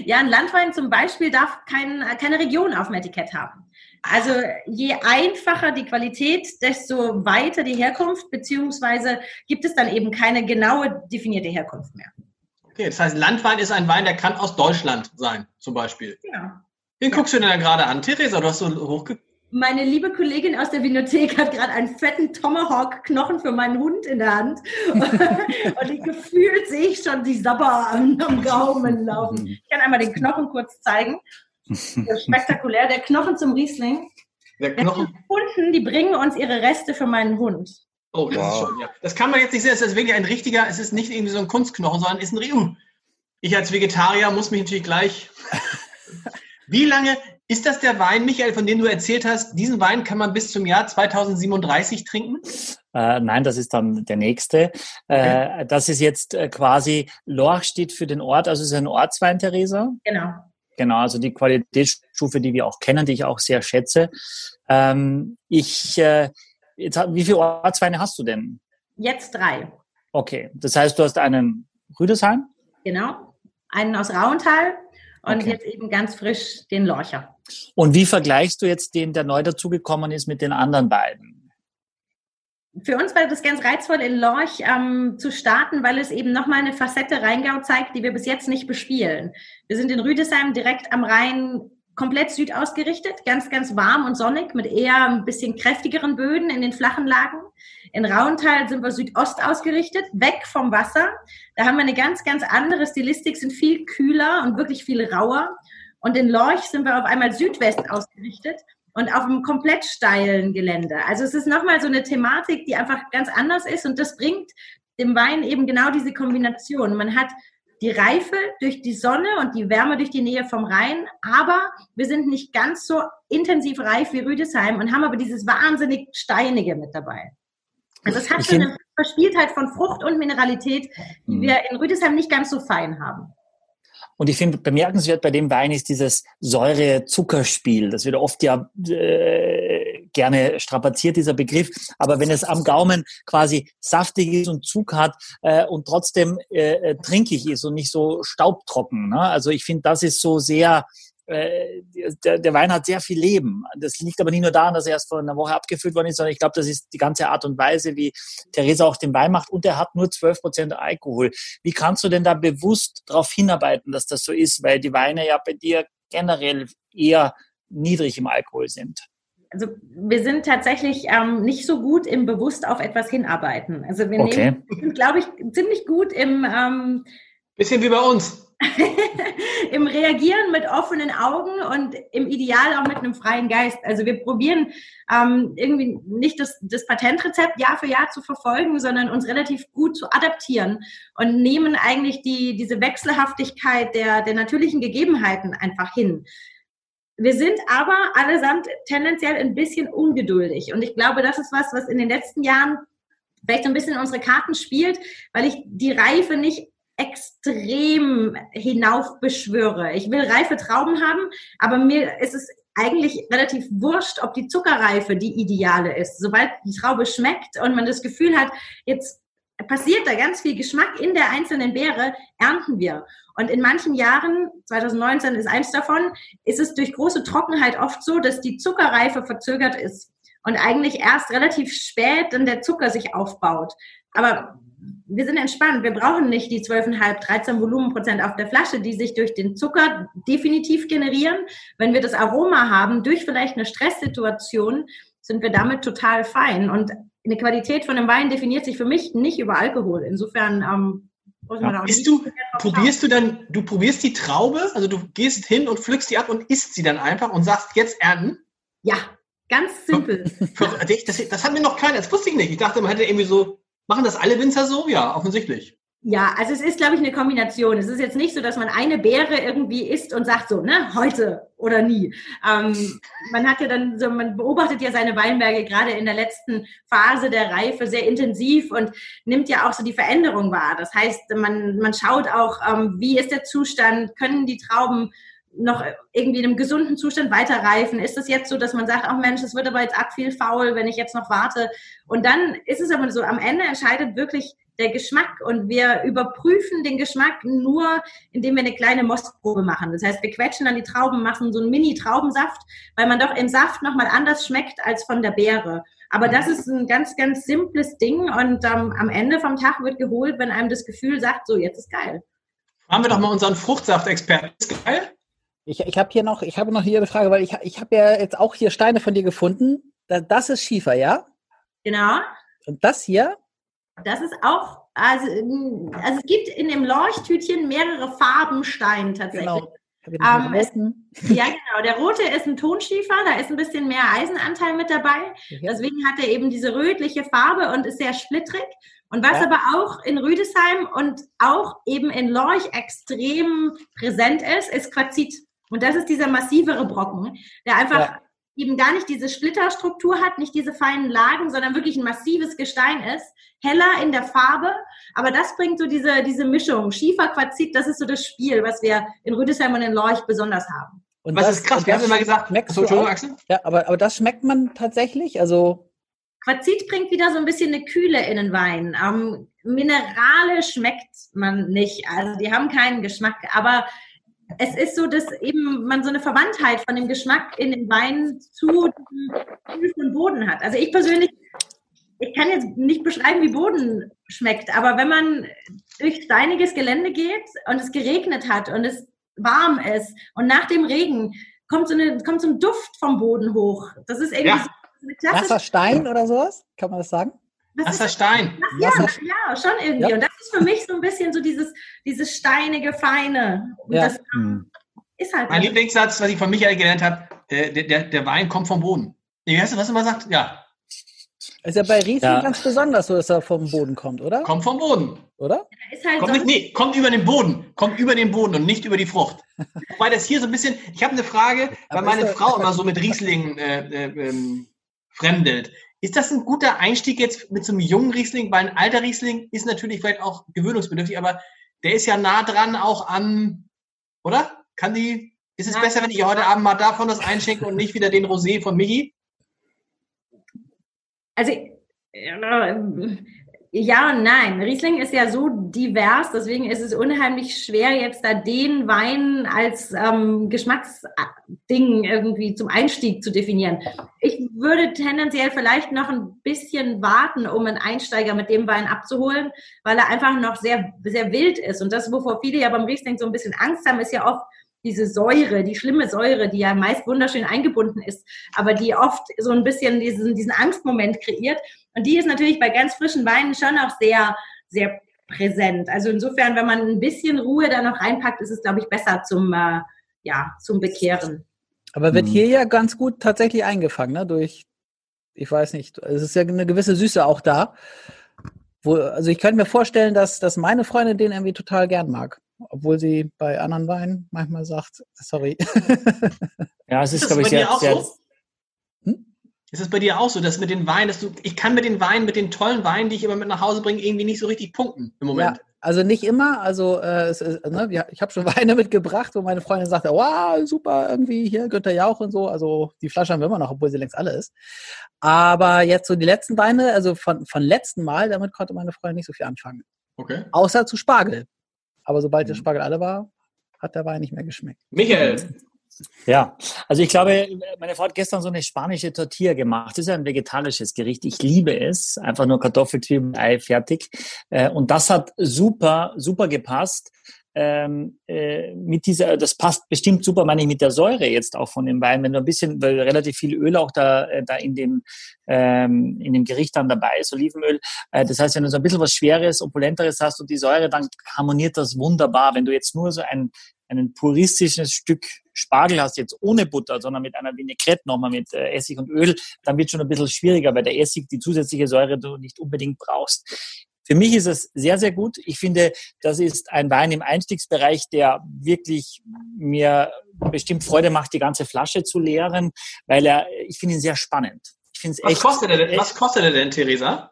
Ja, ein Landwein zum Beispiel darf kein, keine Region auf dem Etikett haben. Also je einfacher die Qualität, desto weiter die Herkunft, beziehungsweise gibt es dann eben keine genaue definierte Herkunft mehr. Okay, das heißt, Landwein ist ein Wein, der kann aus Deutschland sein, zum Beispiel. Genau. Den guckst du dir dann gerade an. Theresa, du hast so hochge Meine liebe Kollegin aus der Vinothek hat gerade einen fetten Tomahawk-Knochen für meinen Hund in der Hand. Und ich gefühlt sehe ich schon die Sabber am, am Gaumen laufen. Ich kann einmal den Knochen kurz zeigen. Das ist spektakulär. Der Knochen zum Riesling. Der Knochen. Hunden, die bringen uns ihre Reste für meinen Hund. Oh, das Wow. ist schon, ja. Das kann man jetzt nicht sehen. Es ist wirklich ein richtiger, es ist nicht irgendwie so ein Kunstknochen, sondern ist ein Riu. Ich als Vegetarier muss mich natürlich gleich. Wie lange ist das der Wein, Michael, von dem du erzählt hast? Diesen Wein kann man bis zum Jahr 2037 trinken? Äh, nein, das ist dann der nächste. Äh, das ist jetzt äh, quasi, Lorch steht für den Ort, also es ist ein Ortswein, Theresa. Genau. Genau, also die Qualitätsstufe, die wir auch kennen, die ich auch sehr schätze. Ähm, ich, äh, jetzt, wie viele Ortsweine hast du denn? Jetzt drei. Okay, das heißt, du hast einen Rüdesheim Genau. Einen aus Rauental und Okay. jetzt eben ganz frisch den Lorcher. und wie vergleichst du jetzt den, der neu dazugekommen ist, mit den anderen beiden? Für uns war das ganz reizvoll, in Lorch ähm, zu starten, weil es eben nochmal eine Facette Rheingau zeigt, die wir bis jetzt nicht bespielen. Wir sind in Rüdesheim direkt am Rhein komplett süd ausgerichtet, ganz, ganz warm und sonnig mit eher ein bisschen kräftigeren Böden in den flachen Lagen. In Rauental sind wir Südost ausgerichtet, weg vom Wasser. Da haben wir eine ganz, ganz andere Stilistik, sind viel kühler und wirklich viel rauer. Und in Lorch sind wir auf einmal Südwest ausgerichtet und auf einem komplett steilen Gelände. Also es ist nochmal so eine Thematik, die einfach ganz anders ist und das bringt dem Wein eben genau diese Kombination. Man hat die Reife durch die Sonne und die Wärme durch die Nähe vom Rhein, aber wir sind nicht ganz so intensiv reif wie Rüdesheim und haben aber dieses wahnsinnig Steinige mit dabei. Also es hat Ich so eine Verspieltheit von Frucht und Mineralität, die Mhm. wir in Rüdesheim nicht ganz so fein haben. Und ich finde bemerkenswert bei dem Wein ist dieses Säure-Zuckerspiel. Das wird oft ja äh, gerne strapaziert, dieser Begriff. Aber wenn es am Gaumen quasi saftig ist und Zug hat äh, und trotzdem äh, äh, trinkig ist und nicht so staubtrocken. Ne? Also ich finde, das ist so sehr, äh, der, der Wein hat sehr viel Leben. Das liegt aber nicht nur daran, dass er erst vor einer Woche abgefüllt worden ist, sondern ich glaube, das ist die ganze Art und Weise, wie Theresa auch den Wein macht und er hat nur 12 Prozent Alkohol. Wie kannst du denn da bewusst darauf hinarbeiten, dass das so ist? Weil die Weine ja bei dir generell eher niedrig im Alkohol sind. Also wir sind tatsächlich ähm, nicht so gut im bewusst auf etwas hinarbeiten. Also wir Okay. nehmen, sind, glaube ich, ziemlich gut im, ähm, Bisschen wie bei uns. im Reagieren mit offenen Augen und im Ideal auch mit einem freien Geist. Also wir probieren ähm, irgendwie nicht das, das Patentrezept Jahr für Jahr zu verfolgen, sondern uns relativ gut zu adaptieren und nehmen eigentlich die, diese Wechselhaftigkeit der, der natürlichen Gegebenheiten einfach hin. Wir sind aber allesamt tendenziell ein bisschen ungeduldig. Und ich glaube, das ist was, was in den letzten Jahren vielleicht so ein bisschen in unsere Karten spielt, weil ich die Reife nicht extrem hinauf beschwöre. Ich will reife Trauben haben, aber mir ist es eigentlich relativ wurscht, ob die Zuckerreife die ideale ist. Sobald die Traube schmeckt und man das Gefühl hat, jetzt passiert da ganz viel Geschmack in der einzelnen Beere, ernten wir. Und in manchen Jahren, 2019 ist eins davon, ist es durch große Trockenheit oft so, dass die Zuckerreife verzögert ist und eigentlich erst relativ spät dann der Zucker sich aufbaut. Aber wir sind entspannt. Wir brauchen nicht die 12,5, 13 Volumenprozent auf der Flasche, die sich durch den Zucker definitiv generieren. Wenn wir das Aroma haben, durch vielleicht eine Stresssituation, sind wir damit total fein. Und eine Qualität von einem Wein definiert sich für mich nicht über Alkohol. Insofern ähm, muss man Ja. auch Bist nicht du, probierst du dann, du probierst die Traube, also du gehst hin und pflückst die ab und isst sie dann einfach und sagst jetzt ernten? Ja, ganz simpel. Das, das hat mir noch keiner, das wusste ich nicht. Ich dachte, man hätte irgendwie so, machen das alle Winzer so? Ja, offensichtlich. Ja, also es ist, glaube ich, eine Kombination. Es ist jetzt nicht so, dass man eine Beere irgendwie isst und sagt so, ne, heute oder nie. Ähm, man hat ja dann so, man beobachtet ja seine Weinberge gerade in der letzten Phase der Reife sehr intensiv und nimmt ja auch so die Veränderung wahr. Das heißt, man, man schaut auch, ähm, wie ist der Zustand, können die Trauben noch irgendwie in einem gesunden Zustand weiterreifen? Ist es jetzt so, dass man sagt, ach Mensch, es wird aber jetzt arg viel faul, wenn ich jetzt noch warte? Und dann ist es aber so, am Ende entscheidet wirklich der Geschmack und wir überprüfen den Geschmack nur, indem wir eine kleine Mostprobe machen. Das heißt, wir quetschen dann die Trauben, machen so einen Mini-Traubensaft, weil man doch im Saft nochmal anders schmeckt als von der Beere. Aber das ist ein ganz, ganz simples Ding und ähm, am Ende vom Tag wird geholt, wenn einem das Gefühl sagt, so, jetzt ist geil. Haben wir doch mal unseren Fruchtsaftexperten. Ist geil? Ich, ich habe hier noch, ich habe noch hier eine Frage, weil ich, ich habe ja jetzt auch hier Steine von dir gefunden. Da- Das ist Schiefer, ja? Genau. Und das hier? Das ist auch, also, ähm, also es gibt in dem Leuchttütchen mehrere Farben Stein tatsächlich. Genau. Ähm. Ja, genau. Der rote ist ein Tonschiefer, da ist ein bisschen mehr Eisenanteil mit dabei. Deswegen hat er eben diese rötliche Farbe und ist sehr splittrig. Und was Ja. aber auch in Rüdesheim und auch eben in Lorch extrem präsent ist, ist Quarzit. Und das ist dieser massivere Brocken, der einfach Ja. Eben gar nicht diese Splitterstruktur hat, nicht diese feinen Lagen, sondern wirklich ein massives Gestein ist, heller in der Farbe. Aber das bringt so diese, diese Mischung. Schiefer, Quarzit, das ist so das Spiel, was wir in Rüdesheim und in Lorch besonders haben. Und Was das- ist krass, wir haben immer gesagt, Entschuldigung, auch? Axel? Ja, aber, aber das schmeckt man tatsächlich. Also, Quarzit bringt wieder so ein bisschen eine Kühle in den Wein. Ähm, Minerale schmeckt man nicht. Also die haben keinen Geschmack. Aber es ist so, dass eben man so eine Verwandtheit von dem Geschmack in den Wein zu von Boden hat. Also ich persönlich, ich kann jetzt nicht beschreiben, wie Boden schmeckt. Aber wenn man durch steiniges Gelände geht und es geregnet hat und es warm ist und nach dem Regen kommt so, eine, kommt so ein Duft vom Boden hoch. Das ist irgendwie Ja. so eine klassische nasser Stein oder sowas? Kann man das sagen? Das ist Nasser Stein. ja, ja, schon irgendwie. Ja. Und das ist für mich so ein bisschen so dieses, dieses steinige, feine. Und Ja. das Hm. ist halt. Mein. Lieblingssatz, was ich von Michael gelernt habe, der, der, der, Wein kommt vom Boden. Wie heißt du, was du immer sagt? Ja, Ist ja bei Riesling Ja. ganz besonders so, dass er vom Boden kommt, oder? kommt vom Boden. Oder? ist halt Kommt nicht, nee, kommt über den Boden. Kommt über den Boden und nicht über die Frucht. Wobei das hier so ein bisschen, ich habe eine Frage, weil meine Frau immer so mit Riesling äh, äh, ähm, fremdelt. Ist das ein guter Einstieg jetzt mit so einem jungen Riesling? Weil ein alter Riesling ist natürlich vielleicht auch gewöhnungsbedürftig, aber der ist ja nah dran auch an, oder? Kann die, ist es Nein. besser, wenn ich heute Abend mal davon das einschenke und nicht wieder den Rosé von Michi? also ja und nein. Riesling ist ja so divers, deswegen ist es unheimlich schwer, jetzt da den Wein als ähm, Geschmacksding irgendwie zum Einstieg zu definieren. Ich würde tendenziell vielleicht noch ein bisschen warten, um einen Einsteiger mit dem Wein abzuholen, weil er einfach noch sehr, sehr wild ist. Und das, wovor viele ja beim Riesling so ein bisschen Angst haben, ist ja oft diese Säure, die schlimme Säure, die ja meist wunderschön eingebunden ist, aber die oft so ein bisschen diesen, diesen Angstmoment kreiert. Und die ist natürlich bei ganz frischen Weinen schon auch sehr, sehr präsent. Also insofern, wenn man ein bisschen Ruhe da noch reinpackt, ist es, glaube ich, besser zum, äh, ja, zum Bekehren. Aber wird Mhm. hier ja ganz gut tatsächlich eingefangen, ne? Durch, ich weiß nicht, es ist ja eine gewisse Süße auch da. Wo, also ich könnte mir vorstellen, dass, dass meine Freundin den irgendwie total gern mag. Obwohl sie bei anderen Weinen manchmal sagt, sorry. Ja, es Ist das glaube ich, sehr, sehr? Ist es bei dir auch so, dass mit den Weinen, dass du, ich kann mit den Weinen, mit den tollen Weinen, die ich immer mit nach Hause bringe, irgendwie nicht so richtig punkten im Moment. Ja, also nicht immer. Also äh, ist, ne, ich habe schon Weine mitgebracht, wo meine Freundin sagte, wow, super, irgendwie hier Günther Jauch und so. Also die Flasche haben wir immer noch, obwohl sie längst alle ist. Aber jetzt so die letzten Weine, also von, von letzten Mal, damit konnte meine Freundin nicht so viel anfangen. Okay. Außer zu Spargel. Aber sobald der Mhm. Spargel alle war, hat der Wein nicht mehr geschmeckt. Michael, Ja, also ich glaube, meine Frau hat gestern so eine spanische Tortilla gemacht. Das ist ja ein vegetarisches Gericht. Ich liebe es. Einfach nur Kartoffel, Zwiebeln, Ei, fertig. Äh, Und das hat super, super gepasst. Ähm, äh, mit dieser, das passt bestimmt super, meine ich, mit der Säure jetzt auch von dem Wein, wenn du ein bisschen, weil relativ viel Öl auch da, äh, da in dem, ähm, in dem Gericht dann dabei ist, Olivenöl. Äh, das heißt, wenn du so ein bisschen was Schweres, Opulenteres hast und die Säure, dann harmoniert das wunderbar. Wenn du jetzt nur so ein, ein puristisches Stück Spargel hast, jetzt ohne Butter, sondern mit einer Vinaigrette nochmal mit äh, Essig und Öl, dann wird schon ein bisschen schwieriger, weil der Essig die zusätzliche Säure du nicht unbedingt brauchst. Für mich ist es sehr, sehr gut. Ich finde, das ist ein Wein im Einstiegsbereich, der wirklich mir bestimmt Freude macht, die ganze Flasche zu leeren, weil er, ich finde ihn sehr spannend. Ich finde es was echt. kostet er denn, echt- was kostet er denn, Theresa?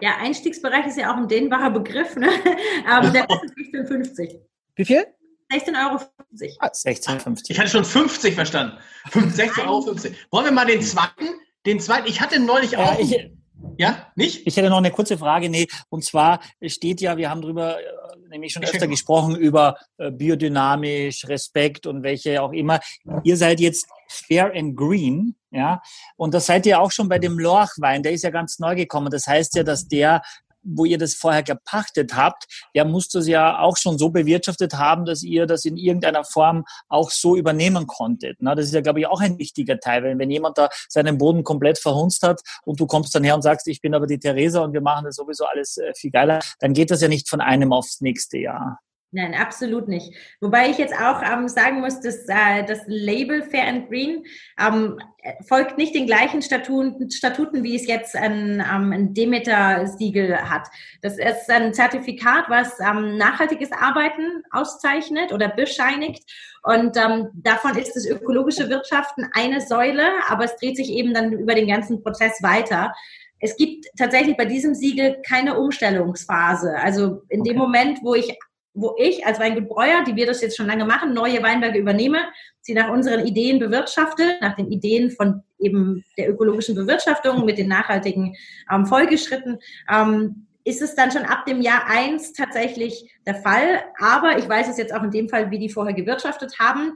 Ja, Einstiegsbereich ist ja auch ein dehnbarer Begriff. Ne? Aber der kostet 16,50. Wie viel? 16,50 Euro. 16,50. Ich hatte schon 50 verstanden. 16,50 Euro. Wollen wir mal den zweiten, den zweiten, ich hatte neulich Ja, auch, ich, ja, nicht? Ich hätte noch eine kurze Frage. Nee, und zwar steht ja, wir haben drüber äh, nämlich schon öfter gesprochen über äh, biodynamisch, Respekt und welche auch immer. Ihr seid jetzt fair and green, ja, und das seid ihr auch schon bei dem Lorchwein. Der ist ja ganz neu gekommen. Das heißt ja, dass der wo ihr das vorher gepachtet habt, der muss das ja auch schon so bewirtschaftet haben, dass ihr das in irgendeiner Form auch so übernehmen konntet. Na, das ist ja, glaube ich, auch ein wichtiger Teil, wenn, wenn jemand da seinen Boden komplett verhunzt hat und du kommst dann her und sagst, ich bin aber die Theresa und wir machen das sowieso alles äh, viel geiler, dann geht das ja nicht von einem aufs nächste Jahr. Nein, absolut nicht. Wobei ich jetzt auch ähm, sagen muss, dass äh, das Label Fair and Green ähm, folgt nicht den gleichen Statuten, Statuten wie es jetzt ein, ähm, ein Demeter-Siegel hat. Das ist ein Zertifikat, was ähm, nachhaltiges Arbeiten auszeichnet oder bescheinigt. Und ähm, davon ist das ökologische Wirtschaften eine Säule, aber es dreht sich eben dann über den ganzen Prozess weiter. Es gibt tatsächlich bei diesem Siegel keine Umstellungsphase. Also in dem Moment, wo ich wo ich als Weingut die wir das jetzt schon lange machen, neue Weinberge übernehme, sie nach unseren Ideen bewirtschafte, nach den Ideen von eben der ökologischen Bewirtschaftung mit den nachhaltigen ähm, Folgeschritten, ähm, ist es dann schon ab dem Jahr eins tatsächlich der Fall. Aber ich weiß es jetzt auch in dem Fall, wie die vorher gewirtschaftet haben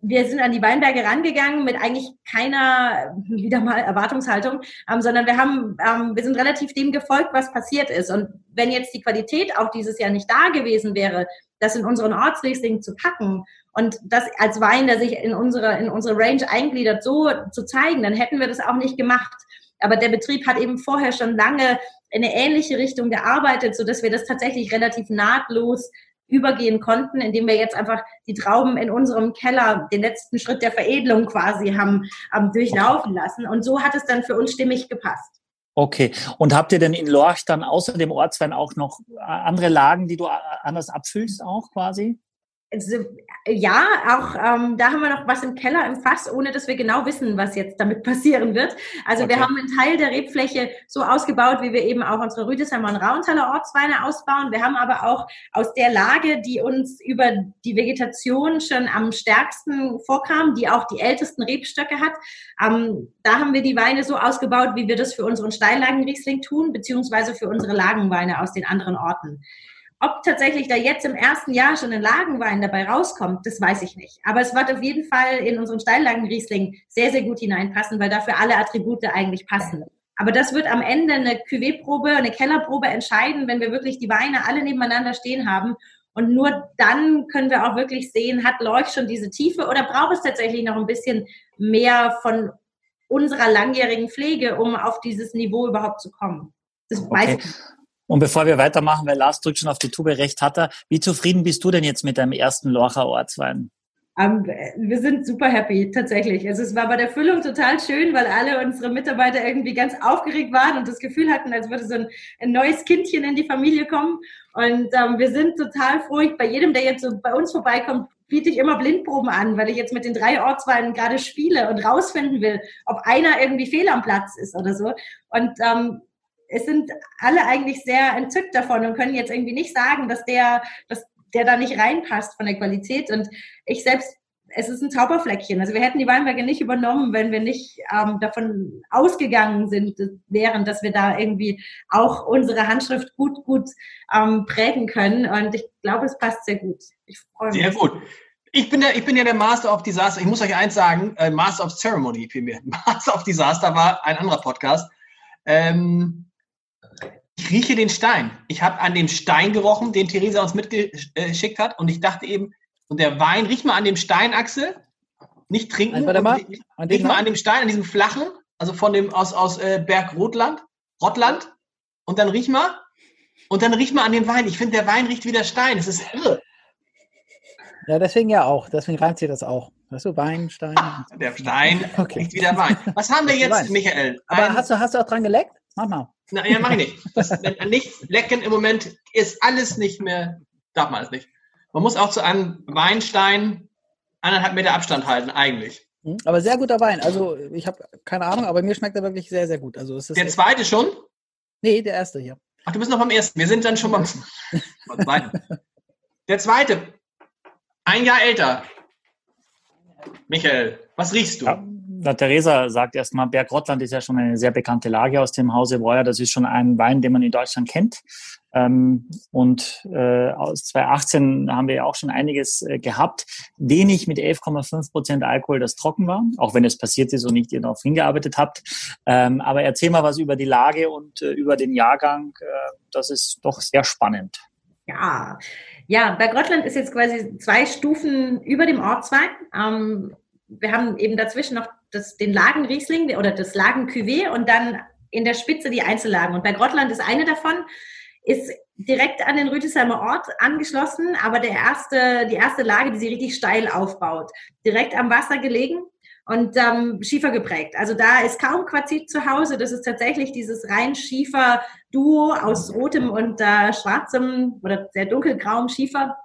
wir sind an die Weinberge rangegangen mit eigentlich keiner, wieder mal Erwartungshaltung, ähm, sondern wir haben, ähm, wir sind relativ dem gefolgt, was passiert ist. Und wenn jetzt die Qualität auch dieses Jahr nicht da gewesen wäre, das in unseren Ortsriesling zu packen und das als Wein, der sich in unsere, in unsere Range eingliedert, so zu zeigen, dann hätten wir das auch nicht gemacht. Aber der Betrieb hat eben vorher schon lange in eine ähnliche Richtung gearbeitet, so dass wir das tatsächlich relativ nahtlos übergehen konnten, indem wir jetzt einfach die Trauben in unserem Keller den letzten Schritt der Veredelung quasi haben, haben durchlaufen lassen. Und so hat es dann für uns stimmig gepasst. Okay. Und habt ihr denn in Lorch dann außer dem Ortswein auch noch andere Lagen, die du anders abfüllst auch quasi? Also, ja, auch ähm, da haben wir noch was im Keller im Fass, ohne dass wir genau wissen, was jetzt damit passieren wird. Also okay. wir haben einen Teil der Rebfläche so ausgebaut, wie wir eben auch unsere Rüdesheimer und Rauntaler Ortsweine ausbauen. Wir haben aber auch aus der Lage, die uns über die Vegetation schon am stärksten vorkam, die auch die ältesten Rebstöcke hat, ähm, da haben wir die Weine so ausgebaut, wie wir das für unseren Steillagen-Riesling tun, beziehungsweise für unsere Lagenweine aus den anderen Orten. Ob tatsächlich da jetzt im ersten Jahr schon ein Lagenwein dabei rauskommt, das weiß ich nicht. Aber es wird auf jeden Fall in unseren Steillagen-Riesling sehr, sehr gut hineinpassen, weil dafür alle Attribute eigentlich passen. Aber das wird am Ende eine Cuvée-Probe, eine Kellerprobe entscheiden, wenn wir wirklich die Weine alle nebeneinander stehen haben. Und nur dann können wir auch wirklich sehen, hat Leuch schon diese Tiefe oder braucht es tatsächlich noch ein bisschen mehr von unserer langjährigen Pflege, um auf dieses Niveau überhaupt zu kommen. Das okay. weiß ich. Und bevor wir weitermachen, weil Lars drückt schon auf die Tube, recht hat er. Wie zufrieden bist du denn jetzt mit deinem ersten Lorcher Ortswein? Um, wir sind super happy, tatsächlich. Also es war bei der Füllung total schön, weil alle unsere Mitarbeiter irgendwie ganz aufgeregt waren und das Gefühl hatten, als würde so ein, ein neues Kindchen in die Familie kommen. Und ähm, wir sind total froh. Bei jedem, der jetzt so bei uns vorbeikommt, biete ich immer Blindproben an, weil ich jetzt mit den drei Ortsweinen gerade spiele und rausfinden will, ob einer irgendwie fehl am Platz ist oder so. Und ähm, es sind alle eigentlich sehr entzückt davon und können jetzt irgendwie nicht sagen, dass der, dass der da nicht reinpasst von der Qualität. Und ich selbst, es ist ein Zauberfleckchen. Also wir hätten die Weinberge nicht übernommen, wenn wir nicht ähm, davon ausgegangen sind, wären, dass wir da irgendwie auch unsere Handschrift gut, gut ähm, prägen können. Und ich glaube, es passt sehr gut. Ich freue mich. Sehr gut. Ich bin, der, ich bin ja der Master of Disaster. Ich muss euch eins sagen, äh, Master of Ceremony vielmehr. Master of Disaster war ein anderer Podcast. Ähm, ich rieche den Stein. Ich habe an dem Stein gerochen, den Theresa uns mitgeschickt hat. Und ich dachte eben, und der Wein, riech mal an dem Stein, Axel. Nicht trinken. Warte mal. An riech mal an dem Stein, an diesem flachen, also von dem aus, aus äh, Berg Rotland, Rottland. Und dann riech mal. Und dann riech mal an den Wein. Ich finde, der Wein riecht wie der Stein. Das ist irre. Ja, deswegen ja auch. Deswegen reimt sich das auch. Weißt du, Wein, Stein. Ah, der Stein okay. riecht wie der Wein. Was haben wir jetzt, Michael? Aber hast du, hast du auch dran geleckt? Mach mal. Nein, ja, mach ich nicht. Das, nichts lecken im Moment ist alles nicht mehr, darf man es nicht. Man muss auch zu einem Weinstein anderthalb Meter Abstand halten, eigentlich. Hm, aber sehr guter Wein. Also ich habe keine Ahnung, aber mir schmeckt er wirklich sehr, sehr gut. Also es ist der zweite schon? Nee, der erste hier. Ach, du bist noch beim ersten. Wir sind dann schon beim, beim zweiten. Der zweite. Ein Jahr älter. Michael, was riechst du? Ja, Na, Theresa sagt erstmal, Bergrottland ist ja schon eine sehr bekannte Lage aus dem Hause Breuer. Das ist schon ein Wein, den man in Deutschland kennt. Ähm, und äh, aus 2018 haben wir ja auch schon einiges äh, gehabt. Wenig mit 11,5 Prozent Alkohol, das trocken war, auch wenn es passiert ist und nicht ihr darauf hingearbeitet habt. Ähm, aber erzähl mal was über die Lage und äh, über den Jahrgang. Das ist doch sehr spannend. Ja, ja, Bergrottland ist jetzt quasi zwei Stufen über dem Ortswein. Ähm, wir haben eben dazwischen noch das, den Lagenriesling oder das lagen und dann in der Spitze die Einzellagen. Und bei Grottland ist eine davon, ist direkt an den Rütesheimer Ort angeschlossen, aber der erste, die erste Lage, die sie richtig steil aufbaut, direkt am Wasser gelegen und ähm, Schiefer geprägt. Also da ist kaum Quarzit zu Hause. Das ist tatsächlich dieses rein Schiefer-Duo aus rotem und äh, schwarzem oder sehr dunkelgrauem Schiefer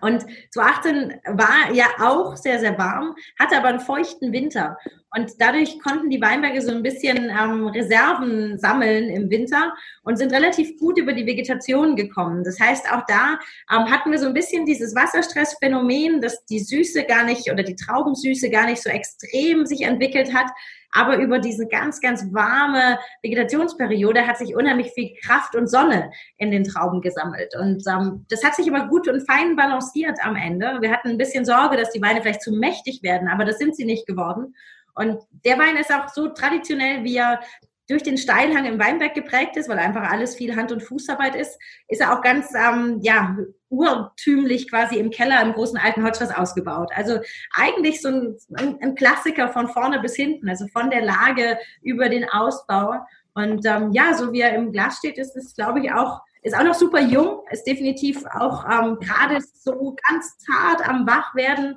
und 2018 war ja auch sehr, sehr warm, hatte aber einen feuchten Winter. Und dadurch konnten die Weinberge so ein bisschen ähm, Reserven sammeln im Winter und sind relativ gut über die Vegetation gekommen. Das heißt, auch da ähm, hatten wir so ein bisschen dieses Wasserstressphänomen, dass die Süße gar nicht oder die Traubensüße gar nicht so extrem sich entwickelt hat, aber über diese ganz, ganz warme Vegetationsperiode hat sich unheimlich viel Kraft und Sonne in den Trauben gesammelt. Und ähm, das hat sich aber gut und fein balanciert am Ende. Wir hatten ein bisschen Sorge, dass die Weine vielleicht zu mächtig werden, aber das sind sie nicht geworden. Und der Wein ist auch so traditionell, wie er durch den Steilhang im Weinberg geprägt ist, weil einfach alles viel Hand- und Fußarbeit ist, ist er auch ganz ähm, ja, urtümlich quasi im Keller im großen alten Holzfass ausgebaut. Also eigentlich so ein, ein, Klassiker von vorne bis hinten, also von der Lage über den Ausbau. Und ähm, ja, so wie er im Glas steht, ist es, glaube ich, auch ist auch noch super jung, ist definitiv auch ähm, gerade so ganz zart am Wachwerden,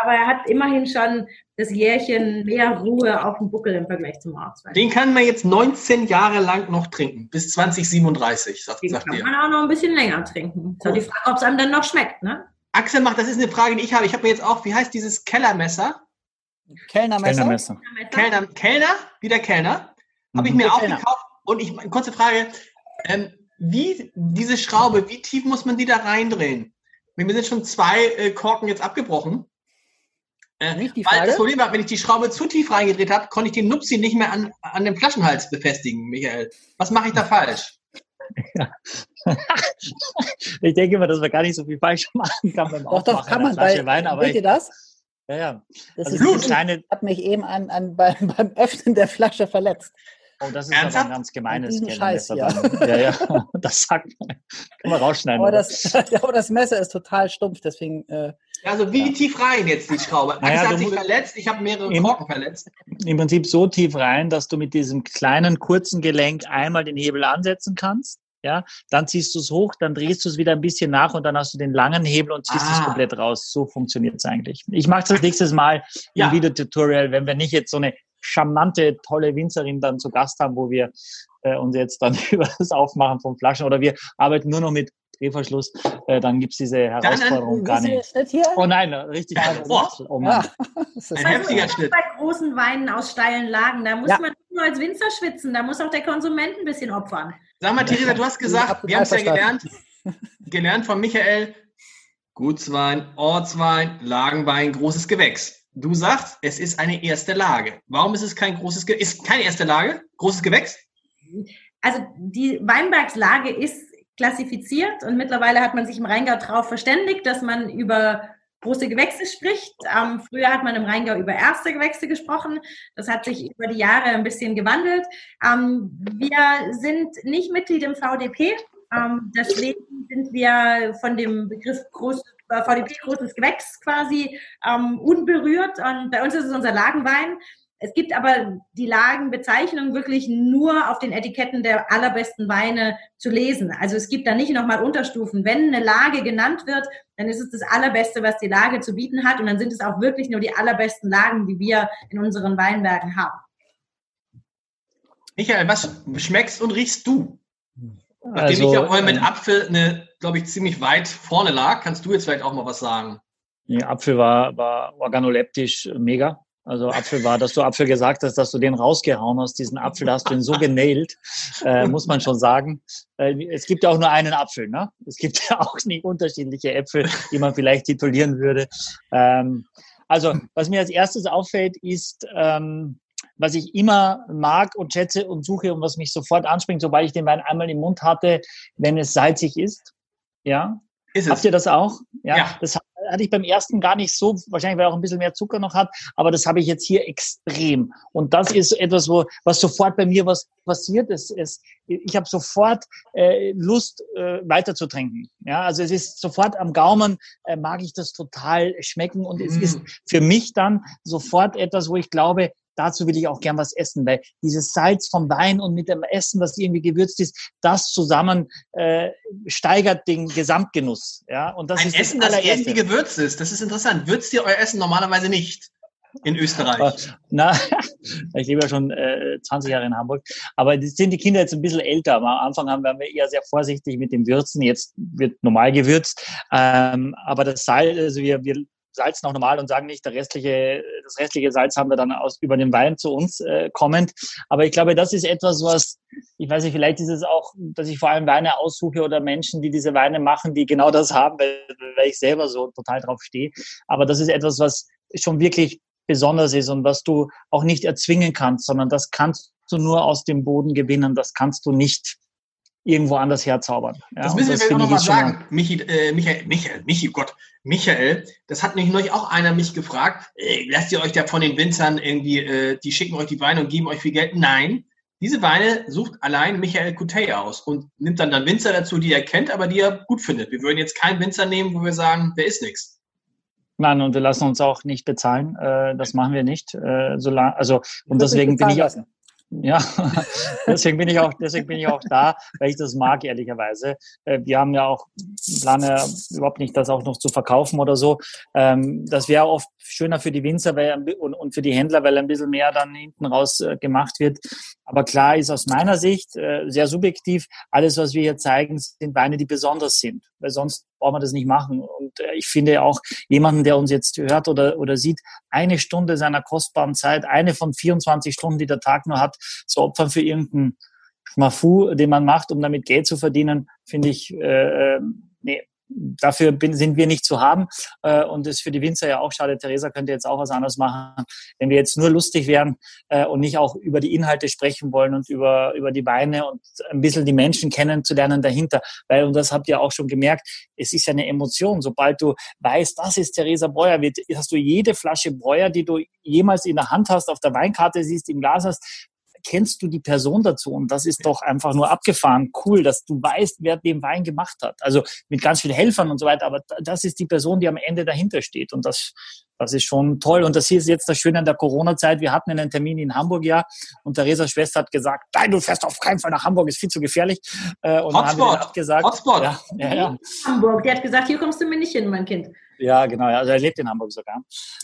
aber er hat immerhin schon das Jährchen mehr Ruhe auf dem Buckel im Vergleich zum Ortswein. Den kann man jetzt 19 Jahre lang noch trinken, bis 2037, sagt, Den sagt kann ihr. man auch noch ein bisschen länger trinken. Ist oh. die Frage, ob es einem dann noch schmeckt, ne? Axel macht, das ist eine Frage, die ich habe. Ich habe mir jetzt auch, wie heißt dieses Kellermesser? Kellnermesser. Kellnermesser. Kellner, Kellner, wie der Kellner. Habe ich mir auch Kellner. gekauft. Und ich, kurze Frage, ähm, wie diese Schraube, wie tief muss man die da reindrehen? Mir sind schon zwei äh, Korken jetzt abgebrochen. Äh, Nicht die weil Frage? das Problem war, wenn ich die Schraube zu tief reingedreht habe, konnte ich den Nupsi nicht mehr an, an dem Flaschenhals befestigen, Michael. Was mache ich da falsch? ich denke mal, dass man gar nicht so viel falsch machen kann beim Doch, doch, Aufmachen kann einer man. Flasche Weil, Wein, aber seht ich, ihr das? ja, ja. Das Also ist Blut. hat mich eben an, an, beim, beim Öffnen der Flasche verletzt. oh, das ist Ernsthaft? aber ein ganz gemeines Scheiß, dann. Ja, ja, das sagt man. Kann man rausschneiden. Aber das, aber das Messer ist total stumpf, deswegen äh, Also wie tief rein jetzt die Schraube? Naja, Axel hat sich verletzt, ich habe mehrere Im- Korken verletzt. Im Prinzip so tief rein, dass du mit diesem kleinen, kurzen Gelenk einmal den Hebel ansetzen kannst. Ja, dann ziehst du es hoch, dann drehst du es wieder ein bisschen nach und dann hast du den langen Hebel und ziehst es Ah. komplett raus. So funktioniert es eigentlich. Ich mache das nächstes Mal Ja. im Videotutorial, wenn wir nicht jetzt so eine charmante, tolle Winzerin dann zu Gast haben, wo wir äh, uns jetzt dann über das Aufmachen von Flaschen oder wir arbeiten nur noch mit Drehverschluss, äh, dann gibt's diese Herausforderung gar Wie ist der nicht. Schnitt hier? Oh nein, richtig. Ja, boah. Oh Mann. Ja, das ist Ein heftiger Schnitt. Bei großen Weinen aus steilen Lagen, da muss Ja. man nicht nur als Winzer schwitzen, da muss auch der Konsument ein bisschen opfern. Sag mal, Theresa, du hast gesagt, wir haben es ja gelernt, gelernt von Michael, Gutswein, Ortswein, Lagenwein, großes Gewächs. Du sagst, es ist eine erste Lage. Warum ist es kein großes Gewächs? Ist keine erste Lage? Großes Gewächs? Also die Weinbergslage ist klassifiziert und mittlerweile hat man sich im Rheingau darauf verständigt, dass man über große Gewächse spricht. Ähm, früher hat man im Rheingau über erste Gewächse gesprochen. Das hat sich über die Jahre ein bisschen gewandelt. Ähm, wir sind nicht Mitglied im VDP. Ähm, deswegen sind wir von dem Begriff groß, äh, VDP großes Gewächs quasi ähm, unberührt. Und bei uns ist es unser Lagenwein. Es gibt aber die Lagenbezeichnung wirklich nur auf den Etiketten der allerbesten Weine zu lesen. Also es gibt da nicht nochmal Unterstufen. Wenn eine Lage genannt wird, dann ist es das Allerbeste, was die Lage zu bieten hat. Und dann sind es auch wirklich nur die allerbesten Lagen, die wir in unseren Weinbergen haben. Michael, was schmeckst und riechst du? Nachdem Also, ich ja vorhin mit ähm, Apfel, eine, glaube ich, ziemlich weit vorne lag, kannst du jetzt vielleicht auch mal was sagen. Ja, Apfel war, war organoleptisch mega. Also Apfel war, dass du Apfel gesagt hast, dass du den rausgehauen hast, diesen Apfel, da hast du ihn so genailt, äh, muss man schon sagen. Äh, es gibt ja auch nur einen Apfel, ne? Es gibt ja auch nicht unterschiedliche Äpfel, die man vielleicht titulieren würde. Ähm, Also, was mir als erstes auffällt, ist, ähm, was ich immer mag und schätze und suche und was mich sofort anspringt, sobald ich den Wein einmal im Mund hatte, wenn es salzig ist. Ja. Ist Habt ihr das auch? Ja. ja. Das hatte ich beim ersten gar nicht so, wahrscheinlich weil er auch ein bisschen mehr Zucker noch hat, aber das habe ich jetzt hier extrem. Und das ist etwas, wo, was sofort bei mir was passiert. Es, es, ich habe sofort äh, Lust, äh, weiter zu trinken. Ja, also es ist sofort am Gaumen, äh, mag ich das total schmecken und es mm. ist für mich dann sofort etwas, wo ich glaube, dazu will ich auch gern was essen, weil dieses Salz vom Wein und mit dem Essen, was irgendwie gewürzt ist, das zusammen äh, steigert den Gesamtgenuss. Ja, und das Ein ist Essen, das, das irgendwie gewürzt ist. Das ist interessant. Würzt ihr euer Essen normalerweise nicht? in Österreich? Na, ich lebe ja schon äh, 20 Jahre in Hamburg. Aber die, sind die Kinder jetzt ein bisschen älter. Am Anfang haben wir eher sehr vorsichtig mit dem Würzen. Jetzt wird normal gewürzt. Ähm, aber das Salz, also wir, wir salzen auch normal und sagen nicht, der restliche, das restliche Salz haben wir dann aus, über den Wein zu uns äh, kommend. Aber ich glaube, das ist etwas, was, ich weiß nicht, vielleicht ist es auch, dass ich vor allem Weine aussuche oder Menschen, die diese Weine machen, die genau das haben, weil, weil ich selber so total drauf stehe. Aber das ist etwas, was schon wirklich besonders ist und was du auch nicht erzwingen kannst, sondern das kannst du nur aus dem Boden gewinnen. Das kannst du nicht irgendwo anders herzaubern. Ja, das müssen wir noch mal sagen. Michi, äh, Michael, Michael, Michi, Gott, Michael, das hat mich neulich auch einer mich gefragt, äh, lasst ihr euch da von den Winzern irgendwie, äh, die schicken euch die Weine und geben euch viel Geld? Nein, diese Weine sucht allein Michael Coutet aus und nimmt dann dann Winzer dazu, die er kennt, aber die er gut findet. Wir würden jetzt keinen Winzer nehmen, wo wir sagen, der ist nichts. Nein, und wir lassen uns auch nicht bezahlen. Äh, das machen wir nicht. Äh, also und deswegen bin ich. Lassen. Ja, deswegen bin ich auch, deswegen bin ich auch da, weil ich das mag, ehrlicherweise. Äh, wir haben ja auch, plane überhaupt nicht, das auch noch zu verkaufen oder so. Ähm, das wäre oft schöner für die Winzer und für die Händler, weil ein bisschen mehr dann hinten raus äh, gemacht wird. Aber klar ist aus meiner Sicht äh, sehr subjektiv, alles, was wir hier zeigen, sind Weine, die besonders sind, weil sonst braucht man das nicht machen. Und äh, ich finde auch jemanden, der uns jetzt hört oder, oder sieht, eine Stunde seiner kostbaren Zeit, eine von 24 Stunden, die der Tag nur hat, zu opfern für irgendeinen Schmafu, den man macht, um damit Geld zu verdienen, finde ich, äh, äh nee, dafür bin, sind wir nicht zu haben. Äh, und das ist für die Winzer ja auch schade. Theresa könnte jetzt auch was anderes machen. Wenn wir jetzt nur lustig wären äh, und nicht auch über die Inhalte sprechen wollen und über, über die Weine und ein bisschen die Menschen kennenzulernen dahinter. Weil, und das habt ihr auch schon gemerkt, es ist ja eine Emotion. Sobald du weißt, das ist Theresa Breuer, hast du jede Flasche Breuer, die du jemals in der Hand hast, auf der Weinkarte siehst, im Glas hast, kennst du die Person dazu. Und das ist doch einfach nur abgefahren cool, dass du weißt, wer den Wein gemacht hat. Also mit ganz vielen Helfern und so weiter. Aber das ist die Person, die am Ende dahinter steht. Und das, das ist schon toll. Und das hier ist jetzt das Schöne an der Corona-Zeit. Wir hatten einen Termin in Hamburg ja und Theresas Schwester hat gesagt, nein, du fährst auf keinen Fall nach Hamburg, ist viel zu gefährlich. Äh, und Hotspot. Dann haben wir gesagt, Hotspot. Ja, ja, ja. Hamburg, der hat gesagt, hier kommst du mir nicht hin, mein Kind. Ja, genau. Also er lebt in Hamburg sogar.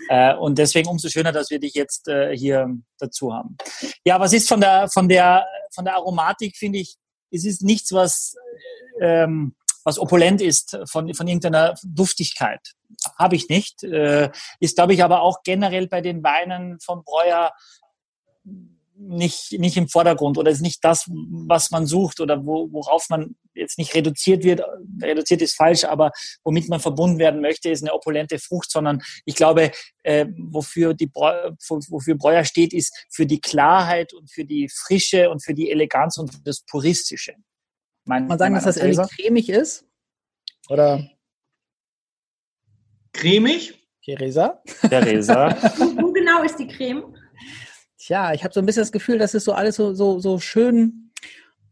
Äh, und deswegen umso schöner, dass wir dich jetzt äh, hier dazu haben. Ja, was ist von der von der von der Aromatik finde ich, es ist nichts, was ähm, was opulent ist von von irgendeiner Duftigkeit. Habe ich nicht. Äh, ist glaube ich aber auch generell bei den Weinen von Breuer nicht, nicht im Vordergrund oder ist nicht das, was man sucht oder wo, worauf man jetzt nicht reduziert wird. Reduziert ist falsch, aber womit man verbunden werden möchte, ist eine opulente Frucht, sondern ich glaube, äh, wofür, die Breu, wofür Breuer steht, ist für die Klarheit und für die Frische und für die Eleganz und das Puristische. Mein, man sagen, dass das irgendwie cremig ist? Oder? Cremig? Theresa? Theresa. Wo genau ist die Creme? Tja, ich habe so ein bisschen das Gefühl, dass es so alles so, so, so schön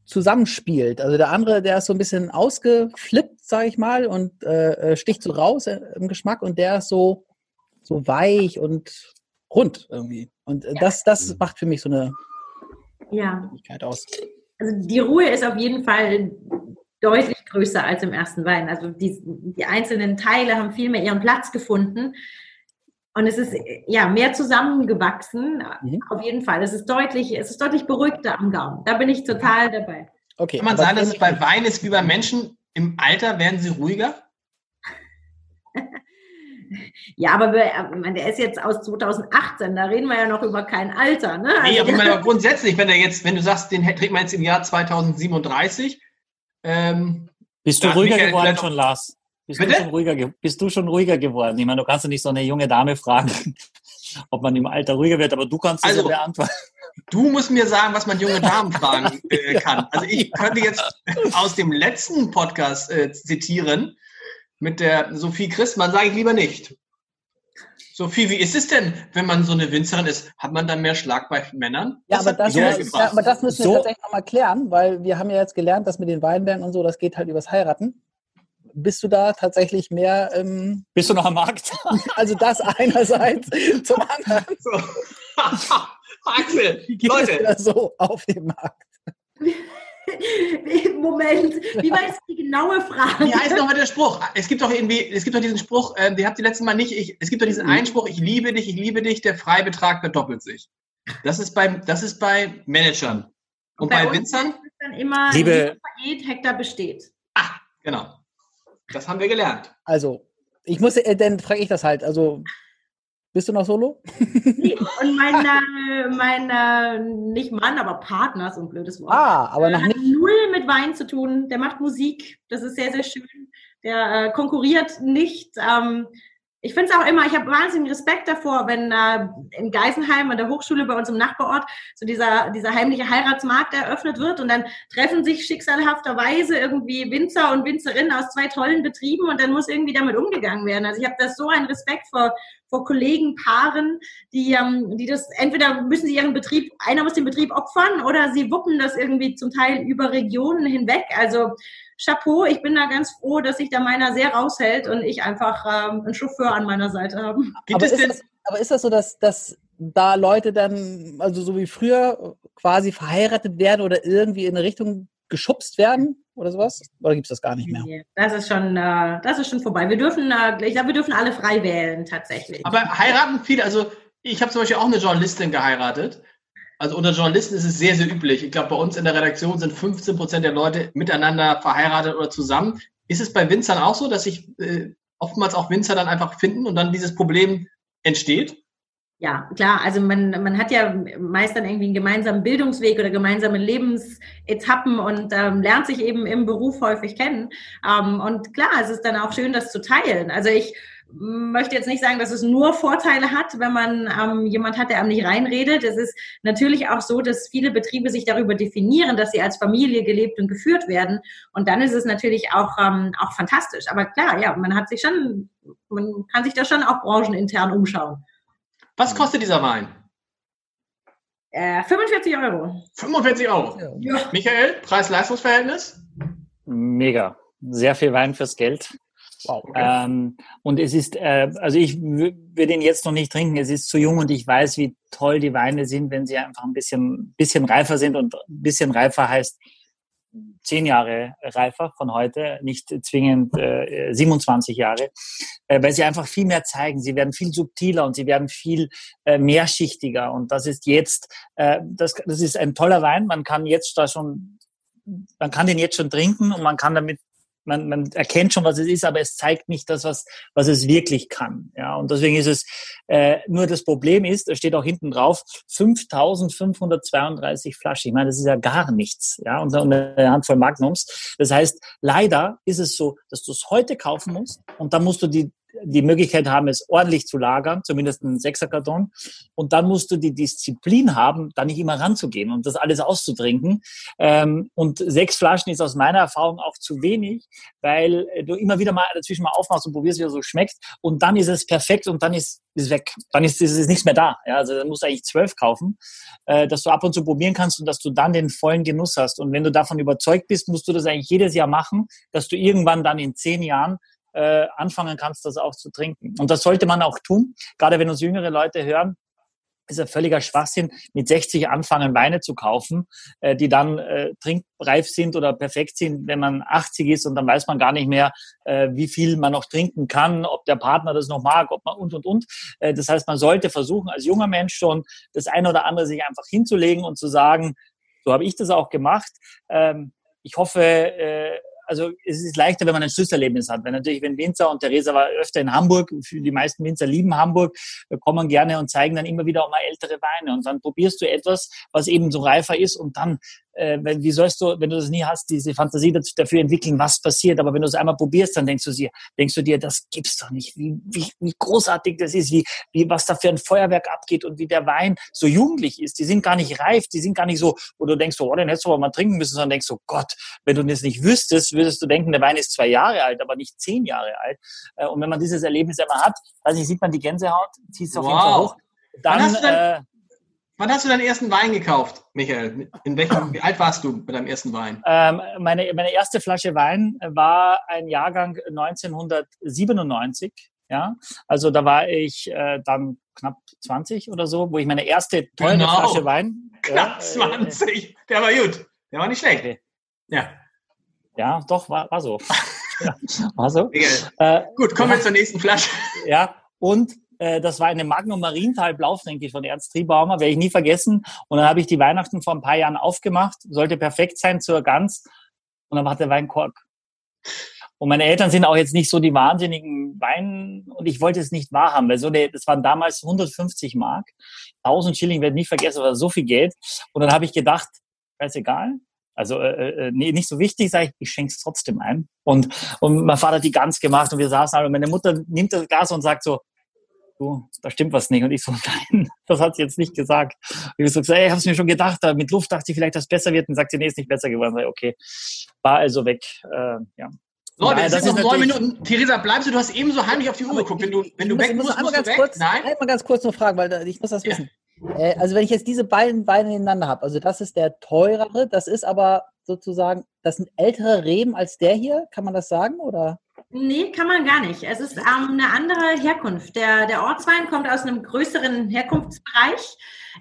zusammenspielt. Also der andere, der ist so ein bisschen ausgeflippt, sage ich mal, und äh, äh, sticht so raus äh, im Geschmack und der ist so, so weich und rund irgendwie. Und äh, ja. das, das macht für mich so eine ja. aus. Also die Ruhe ist auf jeden Fall deutlich größer als im ersten Wein. Also die, die einzelnen Teile haben viel mehr ihren Platz gefunden. Und es ist ja mehr zusammengewachsen. Mhm. Auf jeden Fall. Es ist deutlich, es ist deutlich beruhigter am Gaumen. Da bin ich total dabei. Okay. Kann man sagen, dass es bei Wein ist wie bei Menschen im Alter werden sie ruhiger? Ja, aber der ist jetzt aus 2018, da reden wir ja noch über kein Alter. Ne? Also nee, aber, meine, grundsätzlich, wenn, er jetzt, wenn du sagst, den trägt man jetzt im Jahr 2037. Ähm, Bist du ruhiger geworden schon, Lars? Bist du, schon ruhiger, bist du schon ruhiger geworden? Ich meine, du kannst ja nicht so eine junge Dame fragen, ob man im Alter ruhiger wird, aber du kannst es also, ja beantworten. Du musst mir sagen, was man junge Damen fragen äh, kann. Also ich könnte jetzt aus dem letzten Podcast äh, zitieren mit der Sophie Christmann, sage ich lieber nicht. Sophie, wie ist es denn, wenn man so eine Winzerin ist? Hat man dann mehr Schlag bei Männern? Ja, aber das, ist, ja, aber das müssen wir so. tatsächlich nochmal klären, weil wir haben ja jetzt gelernt, dass mit den Weinbergen und so, das geht halt übers Heiraten. Bist du da tatsächlich mehr... Ähm, Bist du noch am Markt? also das einerseits, zum anderen... So. Axel, wie geht Leute. Es so auf dem Markt? Moment, wie war jetzt die genaue Frage? Wie heißt nochmal der Spruch? Es gibt doch irgendwie, es gibt doch diesen Spruch, äh, den habt ihr letztes Mal nicht, ich, es gibt doch diesen mhm. Einspruch, ich liebe dich, ich liebe dich, der Freibetrag verdoppelt sich. Das ist bei, das ist bei Managern. Und bei, bei Winzern? Dann immer, liebe, vergeht, Hektar besteht. Ah, genau. Das haben wir gelernt. Also, ich muss, äh, dann frage ich das halt. Also, bist du noch solo? Nee, und mein, äh, mein äh, nicht Mann, aber Partner, so ein blödes Wort. Ah, aber noch nicht. Hat null mit Wein zu tun. Der macht Musik. Das ist sehr, sehr schön. Der äh, konkurriert nicht. Ähm, ich finde es auch immer, ich habe wahnsinnigen Respekt davor, wenn äh, in Geisenheim an der Hochschule bei uns im Nachbarort so dieser, dieser heimliche Heiratsmarkt eröffnet wird und dann treffen sich schicksalhafterweise irgendwie Winzer und Winzerinnen aus zwei tollen Betrieben und dann muss irgendwie damit umgegangen werden. Also ich habe da so einen Respekt vor, vor Kollegen, Paaren, die, ähm, die das, entweder müssen sie ihren Betrieb, einer muss den Betrieb opfern oder sie wuppen das irgendwie zum Teil über Regionen hinweg. Also Chapeau, ich bin da ganz froh, dass sich da meiner sehr raushält und ich einfach ähm, einen Chauffeur an meiner Seite habe. Aber ist, das, aber ist das so, dass, dass da Leute dann, also so wie früher, quasi verheiratet werden oder irgendwie in eine Richtung geschubst werden oder sowas? Oder gibt es das gar nicht mehr? Nee, das ist schon, äh, das ist schon vorbei. Wir dürfen, äh, ich glaube, wir dürfen alle frei wählen tatsächlich. Aber heiraten viele, also ich habe zum Beispiel auch eine Journalistin geheiratet. Also unter Journalisten ist es sehr, sehr üblich. Ich glaube, bei uns in der Redaktion sind 15 Prozent der Leute miteinander verheiratet oder zusammen. Ist es bei Winzern auch so, dass sich äh, oftmals auch Winzer dann einfach finden und dann dieses Problem entsteht? Ja, klar. Also man, man hat ja meist dann irgendwie einen gemeinsamen Bildungsweg oder gemeinsame Lebensetappen und ähm, lernt sich eben im Beruf häufig kennen. Ähm, und klar, es ist dann auch schön, das zu teilen. Also ich möchte jetzt nicht sagen, dass es nur Vorteile hat, wenn man ähm, jemand hat, der einem nicht reinredet. Es ist natürlich auch so, dass viele Betriebe sich darüber definieren, dass sie als Familie gelebt und geführt werden. Und dann ist es natürlich auch, ähm, auch fantastisch. Aber klar, ja, man hat sich schon, man kann sich da schon auch branchenintern umschauen. Was kostet dieser Wein? Äh, 45 Euro. 45 Euro. Ja. Michael, Preis-Leistungs-Verhältnis? Mega. Sehr viel Wein fürs Geld. Wow. Okay. Ähm, und es ist, äh, also ich würde ihn jetzt noch nicht trinken. Es ist zu jung und ich weiß, wie toll die Weine sind, wenn sie einfach ein bisschen, bisschen reifer sind. Und ein bisschen reifer heißt zehn Jahre reifer von heute, nicht zwingend äh, 27 Jahre, äh, weil sie einfach viel mehr zeigen. Sie werden viel subtiler und sie werden viel äh, mehrschichtiger. Und das ist jetzt, äh, das, das ist ein toller Wein. Man kann jetzt da schon, man kann den jetzt schon trinken und man kann damit man, man erkennt schon, was es ist, aber es zeigt nicht das, was, was es wirklich kann. Ja, und deswegen ist es, äh, nur das Problem ist, da steht auch hinten drauf, 5532 Flaschen. Ich meine, das ist ja gar nichts. Ja, und eine Handvoll Magnums. Das heißt, leider ist es so, dass du es heute kaufen musst und dann musst du die die Möglichkeit haben, es ordentlich zu lagern, zumindest ein Sechserkarton. Und dann musst du die Disziplin haben, da nicht immer ranzugehen und das alles auszutrinken. Ähm, und sechs Flaschen ist aus meiner Erfahrung auch zu wenig, weil du immer wieder mal dazwischen mal aufmachst und probierst, wie es so schmeckt. Und dann ist es perfekt und dann ist es weg. Dann ist, ist es nichts mehr da. Ja, also dann musst du eigentlich zwölf kaufen, äh, dass du ab und zu probieren kannst und dass du dann den vollen Genuss hast. Und wenn du davon überzeugt bist, musst du das eigentlich jedes Jahr machen, dass du irgendwann dann in zehn Jahren äh, anfangen kannst, das auch zu trinken. Und das sollte man auch tun, gerade wenn uns jüngere Leute hören. Ist ein völliger Schwachsinn, mit 60 anfangen, Weine zu kaufen, äh, die dann äh, trinkreif sind oder perfekt sind, wenn man 80 ist und dann weiß man gar nicht mehr, äh, wie viel man noch trinken kann, ob der Partner das noch mag, ob man und und und. Äh, das heißt, man sollte versuchen, als junger Mensch schon das eine oder andere sich einfach hinzulegen und zu sagen, so habe ich das auch gemacht. Ähm, ich hoffe, äh, also es ist leichter, wenn man ein Schlüsselerlebnis hat. Wenn natürlich, wenn Winzer und Theresa war öfter in Hamburg, die meisten Winzer lieben Hamburg, kommen gerne und zeigen dann immer wieder auch mal ältere Weine. Und dann probierst du etwas, was eben so reifer ist und dann äh, wie sollst du, wenn du das nie hast, diese Fantasie dafür entwickeln, was passiert. Aber wenn du es einmal probierst, dann denkst du dir, denkst du dir, das gibt's doch nicht, wie, wie, wie großartig das ist, wie, wie was da für ein Feuerwerk abgeht und wie der Wein so jugendlich ist. Die sind gar nicht reif, die sind gar nicht so, wo du denkst, oh, den hättest du aber mal trinken müssen, sondern denkst so, Gott, wenn du das nicht wüsstest, würdest du denken, der Wein ist zwei Jahre alt, aber nicht zehn Jahre alt. Äh, und wenn man dieses Erlebnis einmal hat, also sieht man die Gänsehaut, zieht es auf wow. jeden Fall hoch. Dann, äh, Wann hast du deinen ersten Wein gekauft, Michael? In welchem, wie alt warst du mit deinem ersten Wein? Ähm, meine, meine erste Flasche Wein war ein Jahrgang 1997. Ja, also da war ich äh, dann knapp 20 oder so, wo ich meine erste teure genau. Flasche Wein. Knapp ja, 20. Äh, Der war gut. Der war nicht schlecht. Okay. Ja. Ja, doch, war, war so. ja, war so. Äh, gut, kommen wir zur nächsten Flasche. Ja, und äh, das war eine Magnum Marienthal Blaufränkisch von Ernst Triebaumer, werde ich nie vergessen. Und dann habe ich die Weihnachten vor ein paar Jahren aufgemacht, sollte perfekt sein zur Gans. Und dann war der Wein Kork. Und meine Eltern sind auch jetzt nicht so die wahnsinnigen Wein und ich wollte es nicht wahrhaben, weil so eine, das waren damals 150 Mark, 1000 Schilling werde ich nie vergessen, war so viel Geld. Und dann habe ich gedacht, scheißegal, also äh, äh, nee, nicht so wichtig, sage ich, ich schenke es trotzdem ein. Und, und mein Vater hat die Gans gemacht und wir saßen alle und meine Mutter nimmt das Gas und sagt so, du, da stimmt was nicht. Und ich so, nein, das hat sie jetzt nicht gesagt. Und ich so gesagt, ey, ich habe es mir schon gedacht, mit Luft dachte ich vielleicht, dass es besser wird. Und sagt sie, nee, ist nicht besser geworden. Ich, okay, war also weg. Äh, ja. Leute, Nein, das sind noch neun Minuten. Theresa, bleibst du? Du hast eben so heimlich auf die Uhr geguckt. Wenn du, wenn du muss, weg musst, musst du weg. Kurz, Nein? Mal ganz kurz noch fragen, weil ich muss das wissen. Äh, also wenn ich jetzt diese beiden Beine nebeneinander habe, also das ist der teurere, das ist aber sozusagen, das sind ältere Reben als der hier, kann man das sagen? Oder? Nee, kann man gar nicht. Es ist ähm, eine andere Herkunft. Der, der Ortswein kommt aus einem größeren Herkunftsbereich,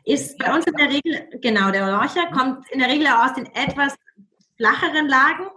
ist bei uns in der Regel, genau, der Lorcher kommt in der Regel aus den etwas flacheren Lagen.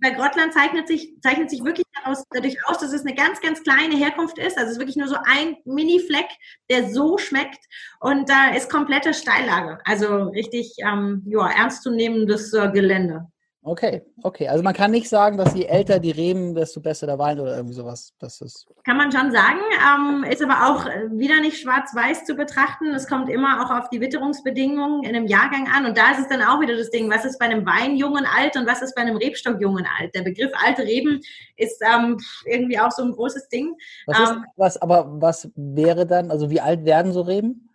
Bei Grottland zeichnet sich, zeichnet sich wirklich daraus, dadurch aus, dass es eine ganz, ganz kleine Herkunft ist. Also es ist wirklich nur so ein Mini-Fleck, der so schmeckt. Und da ist komplette Steillage. Also richtig ähm, ja, ernstzunehmendes äh, Gelände. Okay, okay. Also man kann nicht sagen, dass je älter die Reben, desto besser der Wein oder irgendwie sowas. Das ist kann man schon sagen, ähm, ist aber auch wieder nicht schwarz-weiß zu betrachten. Es kommt immer auch auf die Witterungsbedingungen in einem Jahrgang an. Und da ist es dann auch wieder das Ding, was ist bei einem Wein jung und alt und was ist bei einem Rebstock jung und alt. Der Begriff alte Reben ist ähm, irgendwie auch so ein großes Ding. Was ist, ähm, was, aber was wäre dann, also wie alt werden so Reben?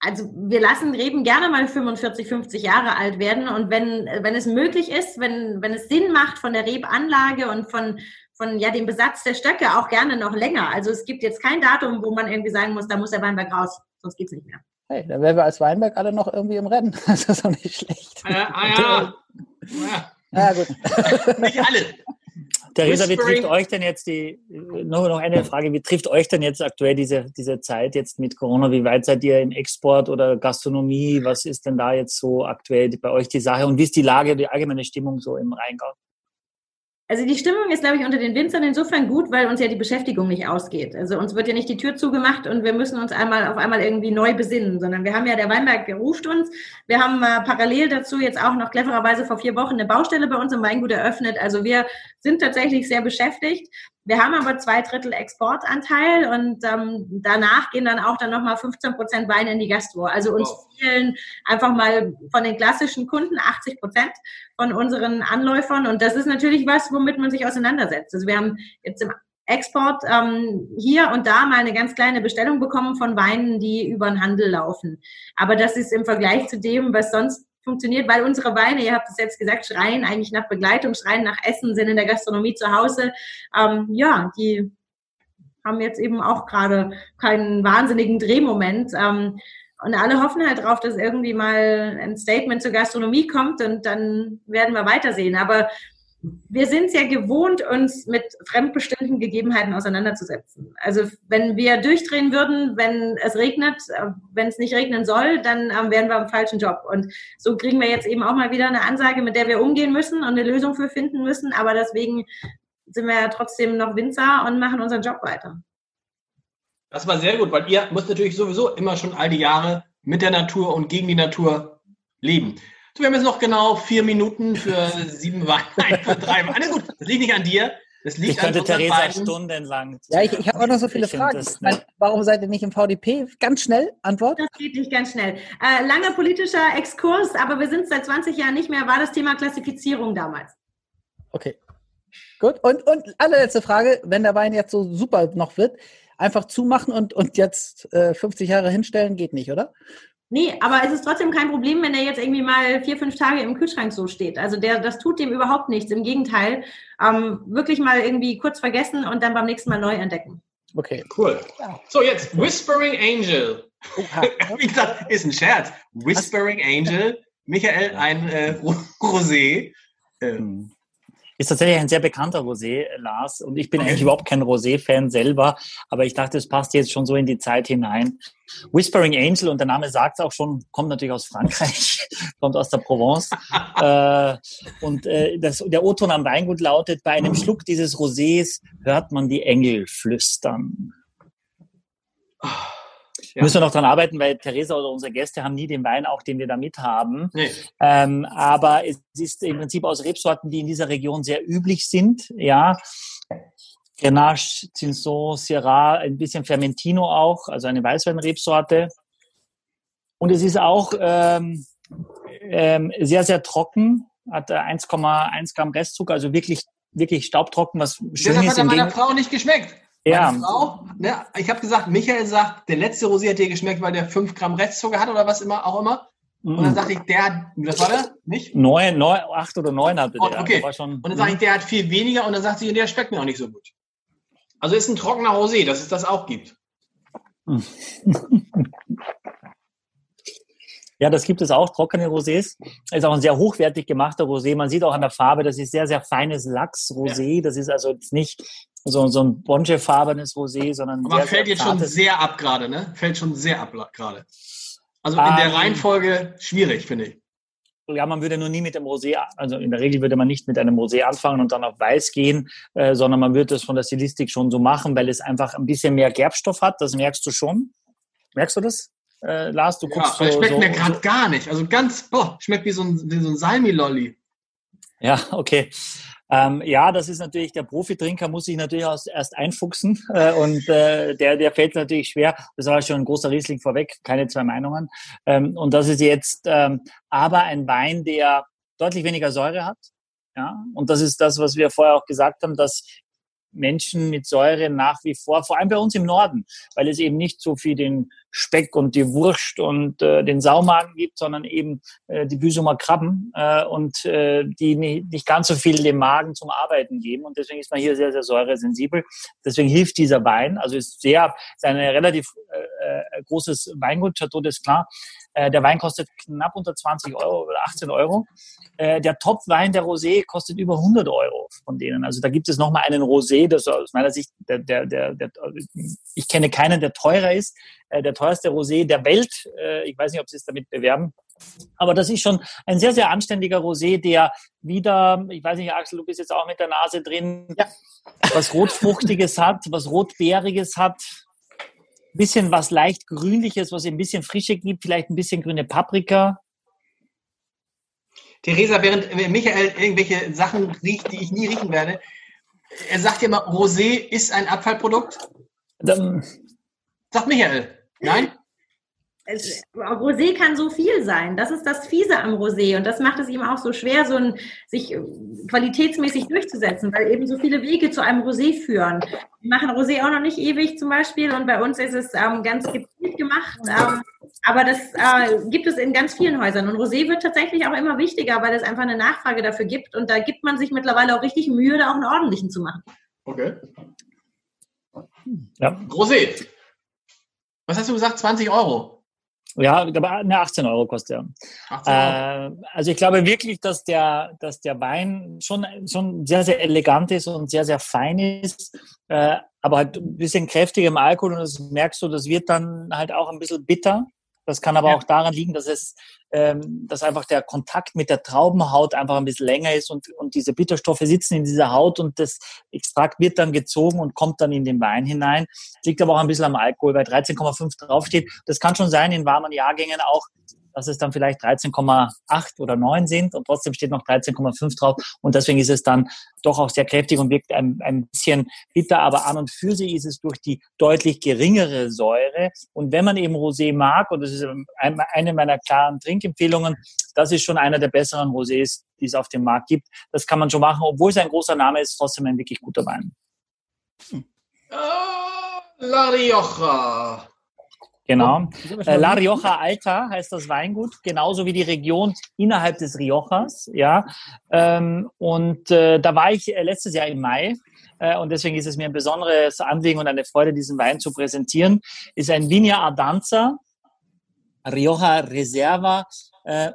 Also wir lassen Reben gerne mal 45, 50 Jahre alt werden und wenn, wenn es möglich ist, wenn, wenn es Sinn macht von der Rebanlage und von, von ja, dem Besatz der Stöcke auch gerne noch länger. Also es gibt jetzt kein Datum, wo man irgendwie sagen muss, da muss der Weinberg raus, sonst geht's nicht mehr. Hey, dann wären wir als Weinberg alle noch irgendwie im Rennen. Das ist auch nicht schlecht. Äh, ah, ja. ja. Ja, gut. nicht alle. Theresa, wie trifft euch denn jetzt die, nur noch eine Frage, wie trifft euch denn jetzt aktuell diese, diese Zeit jetzt mit Corona? Wie weit seid ihr in Export oder Gastronomie? Was ist denn da jetzt so aktuell bei euch die Sache und wie ist die Lage, die allgemeine Stimmung so im Rheingau? Also die Stimmung ist, glaube ich, unter den Winzern insofern gut, weil uns ja die Beschäftigung nicht ausgeht. Also uns wird ja nicht die Tür zugemacht und wir müssen uns einmal auf einmal irgendwie neu besinnen, sondern wir haben ja, der Weinberg ruft uns. Wir haben äh, parallel dazu jetzt auch noch clevererweise vor vier Wochen eine Baustelle bei uns im Weingut eröffnet. Also wir sind tatsächlich sehr beschäftigt. Wir haben aber zwei Drittel Exportanteil und ähm, danach gehen dann auch dann nochmal 15 Prozent Wein in die Gastro. Also uns wow. fehlen einfach mal von den klassischen Kunden 80 Prozent von unseren Anläufern und das ist natürlich was, womit man sich auseinandersetzt. Also wir haben jetzt im Export ähm, hier und da mal eine ganz kleine Bestellung bekommen von Weinen, die über den Handel laufen. Aber das ist im Vergleich zu dem, was sonst funktioniert, weil unsere Weine, ihr habt es jetzt gesagt, schreien eigentlich nach Begleitung, schreien nach Essen, sind in der Gastronomie zu Hause. Ähm, ja, die haben jetzt eben auch gerade keinen wahnsinnigen Drehmoment. Ähm, und alle hoffen halt drauf, dass irgendwie mal ein Statement zur Gastronomie kommt und dann werden wir weitersehen. Aber wir sind es ja gewohnt, uns mit fremdbestimmten Gegebenheiten auseinanderzusetzen. Also wenn wir durchdrehen würden, wenn es regnet, äh, wenn es nicht regnen soll, dann ähm, wären wir im falschen Job. Und so kriegen wir jetzt eben auch mal wieder eine Ansage, mit der wir umgehen müssen und eine Lösung für finden müssen. Aber deswegen sind wir ja trotzdem noch Winzer und machen unseren Job weiter. Das war sehr gut, weil ihr müsst natürlich sowieso immer schon all die Jahre mit der Natur und gegen die Natur leben. So, wir haben jetzt noch genau vier Minuten für sieben Weine, für drei Weine. Gut, das liegt nicht an dir. Das liegt Ich könnte an unseren Theresa beiden- stundenlang. Ja, ich, ich habe auch noch so viele Ich Fragen. das nicht- warum seid ihr nicht im VDP? Ganz schnell, Antwort. Das geht nicht ganz schnell. Äh, langer politischer Exkurs, aber wir sind seit 20 Jahren nicht mehr, war das Thema Klassifizierung damals. Okay. Gut. Und, und allerletzte Frage, wenn der Wein jetzt so super noch wird, einfach zumachen und, und jetzt äh, 50 Jahre hinstellen, geht nicht, oder? Nee, aber es ist trotzdem kein Problem, wenn der jetzt irgendwie mal vier, fünf Tage im Kühlschrank so steht. Also der, das tut dem überhaupt nichts. Im Gegenteil, ähm, wirklich mal irgendwie kurz vergessen und dann beim nächsten Mal neu entdecken. Okay. Cool. So, jetzt Whispering Angel. Wie gesagt, ist ein Scherz. Whispering Angel. Michael, ein äh, Ro- Rosé. Äh, Hm. Ist tatsächlich ein sehr bekannter Rosé, Lars. Und ich bin Okay. eigentlich überhaupt kein Rosé-Fan selber, aber ich dachte, es passt jetzt schon so in die Zeit hinein. Whispering Angel, und der Name sagt es auch schon, kommt natürlich aus Frankreich, kommt aus der Provence. äh, und äh, das, der O-Ton am Weingut lautet, bei einem Schluck dieses Rosés hört man die Engel flüstern. Ja. Müssen wir noch dran arbeiten, weil Theresa oder unsere Gäste haben nie den Wein auch, den wir da mit haben. nee. Ähm, aber es ist im Prinzip aus Rebsorten, die in dieser Region sehr üblich sind. Ja, Grenache, Cinsault, Syrah, ein bisschen Fermentino auch, also eine Weißweinrebsorte. Und es ist auch ähm, ähm, sehr, sehr trocken, hat äh, 1,1 Gramm Restzucker, also wirklich, wirklich staubtrocken, was schön Deshalb ist hat er meiner. Frau nicht geschmeckt. Ja. Frau, ne, ich habe gesagt, Michael sagt, der letzte Rosé hat dir geschmeckt, weil der 5 Gramm Restzucker hat oder was immer auch immer. Und dann sagte ich, der hat, was war der? Nicht? Neun, neun, acht oder neun hatte Oh, der. okay. Der schon, Und dann sage ich, der hat viel weniger und dann sagt sie, der schmeckt mir auch nicht so gut. Also ist ein trockener Rosé, dass es das auch gibt. Ja, das gibt es auch, trockene Rosés. Ist auch ein sehr hochwertig gemachter Rosé. Man sieht auch an der Farbe, das ist sehr, sehr feines Lachs-Rosé. Das ist also jetzt nicht so, so ein bonche-farbenes Rosé, sondern Aber sehr, fällt sehr jetzt schon sehr ab gerade, ne? Fällt schon sehr ab gerade. Also in Ähm, der Reihenfolge schwierig, finde ich. Ja, man würde nur nie mit dem Rosé, also in der Regel würde man nicht mit einem Rosé anfangen und dann auf Weiß gehen, äh, sondern man würde das von der Stilistik schon so machen, weil es einfach ein bisschen mehr Gerbstoff hat. Das merkst du schon. Merkst du das, äh, Lars? Du Ja, guckst aber so, schmeckt so, mir gerade so. gar nicht. Also ganz, boah, schmeckt wie so ein, wie so ein Salmi-Lolli. Ja, okay. Ähm, ja, das ist natürlich, der Profitrinker muss sich natürlich erst einfuchsen äh, und äh, der, der fällt natürlich schwer. Das war schon ein großer Riesling vorweg, keine zwei Meinungen. Ähm, und das ist jetzt ähm, aber ein Wein, der deutlich weniger Säure hat. Ja, und das ist das, was wir vorher auch gesagt haben, dass Menschen mit Säure nach wie vor, vor allem bei uns im Norden, weil es eben nicht so viel den Speck und die Wurst und äh, den Saumagen gibt, sondern eben äh, die Büsumer Krabben äh, und äh, die nicht, nicht ganz so viel dem Magen zum Arbeiten geben. Und deswegen ist man hier sehr, sehr säuresensibel. Deswegen hilft dieser Wein, also ist sehr, ist ein relativ äh, äh, großes Weingut, Chateau des Klar. Äh, der Wein kostet knapp unter 20 Euro oder 18 Euro. Äh, der Top-Wein, der Rosé, kostet über 100 Euro von denen. Also da gibt es nochmal einen Rosé, das aus meiner Sicht, der, der, der, der, ich kenne keinen, der teurer ist. Äh, der teuerste Rosé der Welt. Äh, ich weiß nicht, ob Sie es damit bewerben. Aber das ist schon ein sehr, sehr anständiger Rosé, der wieder, ich weiß nicht, Axel, du bist jetzt auch mit der Nase drin, Ja. was Rotfruchtiges hat, was Rotbeeriges hat, bisschen was leicht Grünliches, was ein bisschen Frische gibt, vielleicht ein bisschen grüne Paprika. Theresa, während Michael irgendwelche Sachen riecht, die ich nie riechen werde, er sagt ja immer, Rosé ist ein Abfallprodukt. Dann, Sagt Michael. Nein? Es, Rosé kann so viel sein. Das ist das Fiese am Rosé. Und das macht es ihm auch so schwer, so ein, sich äh, qualitätsmäßig durchzusetzen, weil eben so viele Wege zu einem Rosé führen. Wir machen Rosé auch noch nicht ewig zum Beispiel und bei uns ist es ähm, ganz gezielt gemacht. Ähm, aber das äh, gibt es in ganz vielen Häusern. Und Rosé wird tatsächlich auch immer wichtiger, weil es einfach eine Nachfrage dafür gibt. Und da gibt man sich mittlerweile auch richtig Mühe, da auch einen ordentlichen zu machen. Okay. ja, Rosé. Was hast du gesagt? 20 Euro. ja, ne, 18 Euro kostet er. 18 Euro. Äh, also ich glaube wirklich, dass der, dass der Wein schon, schon sehr, sehr elegant ist und sehr, sehr fein ist, äh, aber halt ein bisschen kräftiger im Alkohol und das merkst du, das wird dann halt auch ein bisschen bitter. Das kann aber Ja. auch daran liegen, dass es, ähm, dass einfach der Kontakt mit der Traubenhaut einfach ein bisschen länger ist und, und diese Bitterstoffe sitzen in dieser Haut und das Extrakt wird dann gezogen und kommt dann in den Wein hinein. Liegt aber auch ein bisschen am Alkohol, weil 13,5 draufsteht. Das kann schon sein in warmen Jahrgängen auch, dass es dann vielleicht 13,8 oder 9 sind und trotzdem steht noch 13,5 drauf. Und deswegen ist es dann doch auch sehr kräftig und wirkt ein, ein bisschen bitter. Aber an und für sich ist es durch die deutlich geringere Säure. Und wenn man eben Rosé mag, und das ist eine meiner klaren Trinkempfehlungen, das ist schon einer der besseren Rosés, die es auf dem Markt gibt. Das kann man schon machen, obwohl es ein großer Name ist, trotzdem ein wirklich guter Wein. Hm. La Rioja. Genau. Äh, La Rioja Alta heißt das Weingut, genauso wie die Region innerhalb des Riojas. Ja. Ähm, und äh, da war ich äh, letztes Jahr im Mai. Und deswegen ist es mir ein besonderes Anliegen und eine Freude, diesen Wein zu präsentieren. Ist ein Vinia Adanza, Rioja Reserva.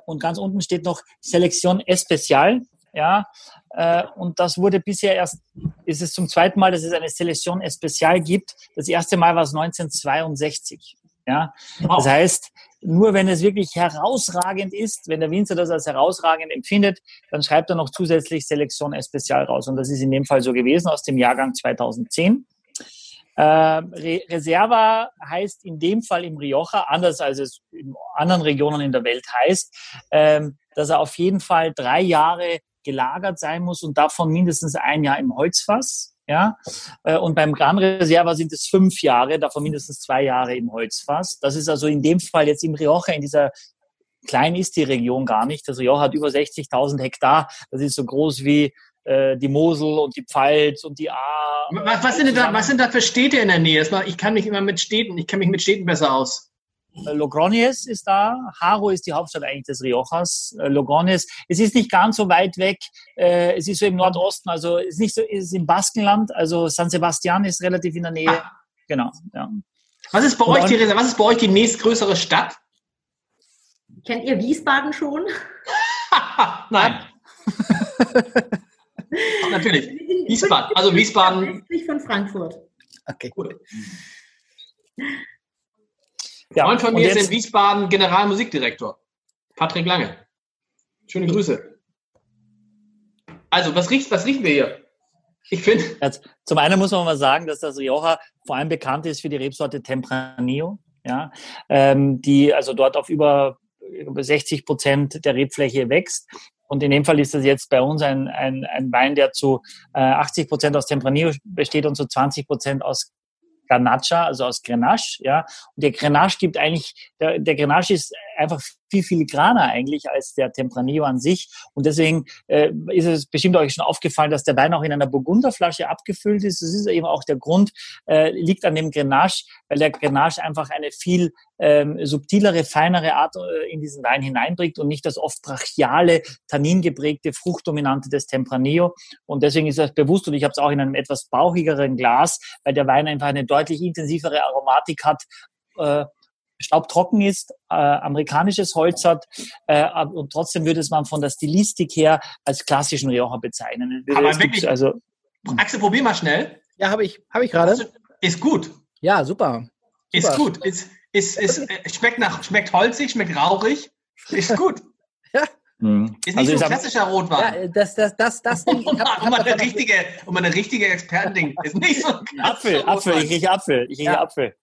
Und ganz unten steht noch Selección Especial. Ja, und das wurde bisher erst, ist es zum zweiten Mal, dass es eine Selektion Especial gibt. Das erste Mal war es 1962. Ja, das heißt, nur wenn es wirklich herausragend ist, wenn der Winzer das als herausragend empfindet, dann schreibt er noch zusätzlich Selektion Especial raus. Und das ist in dem Fall so gewesen aus dem Jahrgang 2010. Äh, Re Reserva heißt in dem Fall im Rioja, anders als es in anderen Regionen in der Welt heißt, äh, dass er auf jeden Fall drei Jahre gelagert sein muss und davon mindestens ein Jahr im Holzfass. Ja, äh, und beim Gran Reserva sind es fünf Jahre, davon mindestens zwei Jahre im Holzfass. Das ist also in dem Fall jetzt im Rioja, in dieser klein ist die Region gar nicht. Das Rioja hat über 60.000 Hektar. Das ist so groß wie äh, die Mosel und die Pfalz und die Ahr. Was, was, sind da, was sind da für Städte in der Nähe? Ich kann mich immer mit Städten, ich kenne mich mit Städten besser aus. Äh, Logroñez ist da. Haro ist die Hauptstadt eigentlich des Riojas. Äh, Logroñez. Es ist nicht ganz so weit weg. Äh, es ist so im Nordosten, also es ist nicht so, es ist im Baskenland. Also San Sebastian ist relativ in der Nähe. Ah. Genau, ja. Was ist bei euch, Theresa, was ist bei euch die nächstgrößere Stadt? Kennt ihr Wiesbaden schon? Nein. Natürlich. Wiesbaden. Also Wiesbaden. Nicht von Frankfurt. Okay, gut. Ja, Freund von mir ist in Wiesbaden Generalmusikdirektor. Patrick Lange. Schöne Grüße. Also, was, riecht, was riechen wir hier? Ich finde. Zum einen muss man mal sagen, dass das Rioja vor allem bekannt ist für die Rebsorte Tempranillo, ja, ähm, die also dort auf über, über 60 Prozent der Rebfläche wächst. Und in dem Fall ist das jetzt bei uns ein, ein, ein Wein, der zu äh, 80 Prozent aus Tempranillo besteht und zu 20 Prozent aus Garnacha, also aus Grenache, ja. Und der Grenache gibt eigentlich, der, der Grenache ist einfach viel filigraner eigentlich als der Tempranillo an sich. Und deswegen äh, ist es bestimmt euch schon aufgefallen, dass der Wein auch in einer Burgunderflasche abgefüllt ist. Das ist eben auch der Grund, äh, liegt an dem Grenache, weil der Grenache einfach eine viel ähm, subtilere, feinere Art äh, in diesen Wein hineinbringt und nicht das oft brachiale, tanningeprägte, fruchtdominante des Tempranillo. Und deswegen ist das bewusst und ich habe es auch in einem etwas bauchigeren Glas, weil der Wein einfach eine deutlich intensivere Aromatik hat, äh, staubtrocken ist, äh, amerikanisches Holz hat äh, und trotzdem würde es man von der Stilistik her als klassischen Rioja bezeichnen. Aber es wirklich, also Axel, probier mal schnell. Ja, habe ich, habe ich gerade. Ist gut. Ja, super. Ist super. gut. Ist, ist, ist, äh, schmeckt nach, schmeckt holzig, schmeckt rauchig. Ist gut. Mhm. Ist nicht also so ein klassischer Rotwein. Ja, das, das, das, das nicht. Ich hab, um, eine richtige, um eine richtige Expertending. Ist nicht so ein Apfel, Apfel, ich rieche Apfel. Ich rieche ja. Apfel.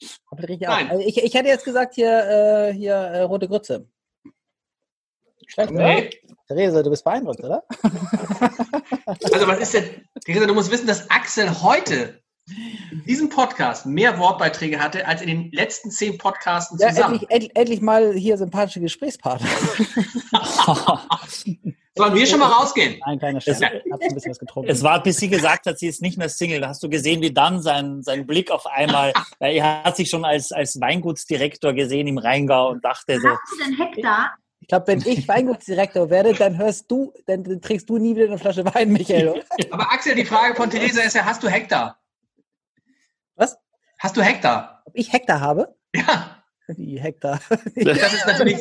Nein. Also ich, ich hätte jetzt gesagt hier, äh, hier äh, rote Grütze. Schlecht, nee. Oder? Therese, du bist beeindruckt, oder? also was ist denn, Therese, du musst wissen, dass Axel heute in diesem Podcast mehr Wortbeiträge hatte als in den letzten zehn Podcasten zusammen. Ja, endlich, endlich, endlich mal hier sympathische Gesprächspartner. Sollen wir schon mal rausgehen? Nein, keine Chance. Ich ein bisschen was getrunken. Es war, bis sie gesagt hat, sie ist nicht mehr Single. Da hast du gesehen, wie dann sein, sein Blick auf einmal, weil er hat sich schon als, als Weingutsdirektor gesehen im Rheingau und dachte so. Hast du denn Hektar? Ich glaube, wenn ich Weingutsdirektor werde, dann hörst du, dann trägst du nie wieder eine Flasche Wein, Michael. Aber Axel, die Frage von Theresa ist ja, hast du Hektar? Was? Hast du Hektar? Ob ich Hektar habe? Ja. Die Hektar. Das ist natürlich.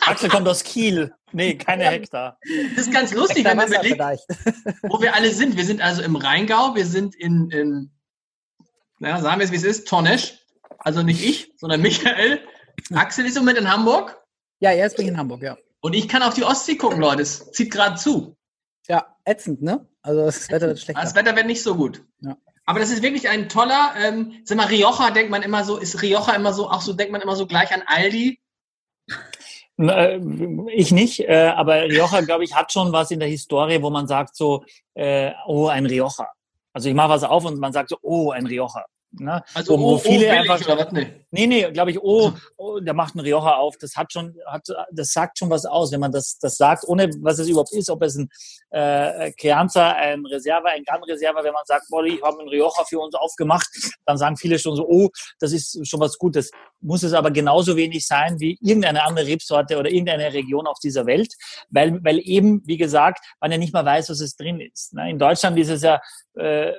Axel kommt aus Kiel. Nee, keine Hektar. Das ist ganz lustig, wenn man überlegt, wo wir alle sind. Wir sind also im Rheingau, wir sind in, in naja, sagen wir es wie es ist, Tornesch. Also nicht ich, sondern Michael. Axel ist im Moment in Hamburg. Ja, bin ich in Hamburg, ja. Und ich kann auf die Ostsee gucken, Leute. Es zieht gerade zu. Ja, ätzend, ne? Also das Wetter wird schlechter. Das Wetter wird nicht so gut. Ja. Aber das ist wirklich ein toller, ähm, sag mal, Rioja denkt man immer so, ist Rioja immer so, auch so denkt man immer so gleich an Aldi? Äh, ich nicht, äh, aber Rioja, glaube ich, hat schon was in der Historie, wo man sagt so, äh, oh, ein Rioja. Also ich mache was auf und man sagt so, oh, ein Rioja. Ne? Also wo, wo oh, viele oh, einfach, oder was? Nee, nee, nee glaube ich, oh, oh, der macht einen Rioja auf. Das hat schon, hat, das sagt schon was aus, wenn man das, das sagt, ohne was es überhaupt ist, ob es ein äh, Crianza, ein Reserve, ein Gan-Reserve, wenn man sagt, boah, ich habe einen Rioja für uns aufgemacht, dann sagen viele schon so, oh, das ist schon was Gutes. Muss es aber genauso wenig sein wie irgendeine andere Rebsorte oder irgendeine Region auf dieser Welt, weil, weil eben, wie gesagt, man ja nicht mal weiß, was es drin ist. Ne? In Deutschland ist es ja äh,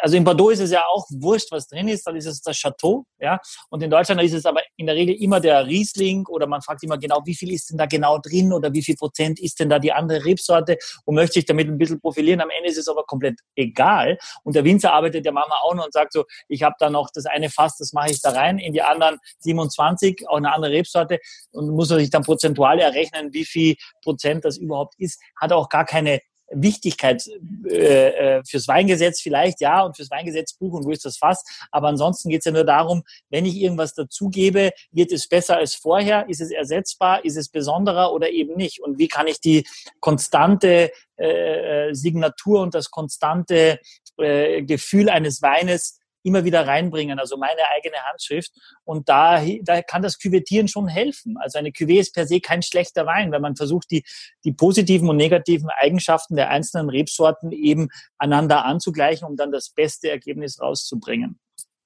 also in Bordeaux ist es ja auch wurscht, was drin ist, dann ist es das Chateau, ja. Und in Deutschland ist es aber in der Regel immer der Riesling oder man fragt immer genau, wie viel ist denn da genau drin oder wie viel Prozent ist denn da die andere Rebsorte und möchte sich damit ein bisschen profilieren. Am Ende ist es aber komplett egal. Und der Winzer arbeitet ja manchmal auch noch und sagt so, ich habe da noch das eine Fass, das mache ich da rein, in die anderen 27, auch eine andere Rebsorte und muss sich dann prozentual errechnen, wie viel Prozent das überhaupt ist. Hat auch gar keine Wichtigkeit äh, äh, fürs Weingesetz vielleicht, ja, und fürs Weingesetzbuch und wo ist das Fass. Aber ansonsten geht es ja nur darum, wenn ich irgendwas dazugebe, wird es besser als vorher? Ist es ersetzbar? Ist es besonderer oder eben nicht? Und wie kann ich die konstante äh, äh Signatur und das konstante äh, Gefühl eines Weines immer wieder reinbringen, also meine eigene Handschrift. Und da, da kann das Küvettieren schon helfen. Also eine Cuvée ist per se kein schlechter Wein, wenn man versucht, die, die positiven und negativen Eigenschaften der einzelnen Rebsorten eben einander anzugleichen, um dann das beste Ergebnis rauszubringen.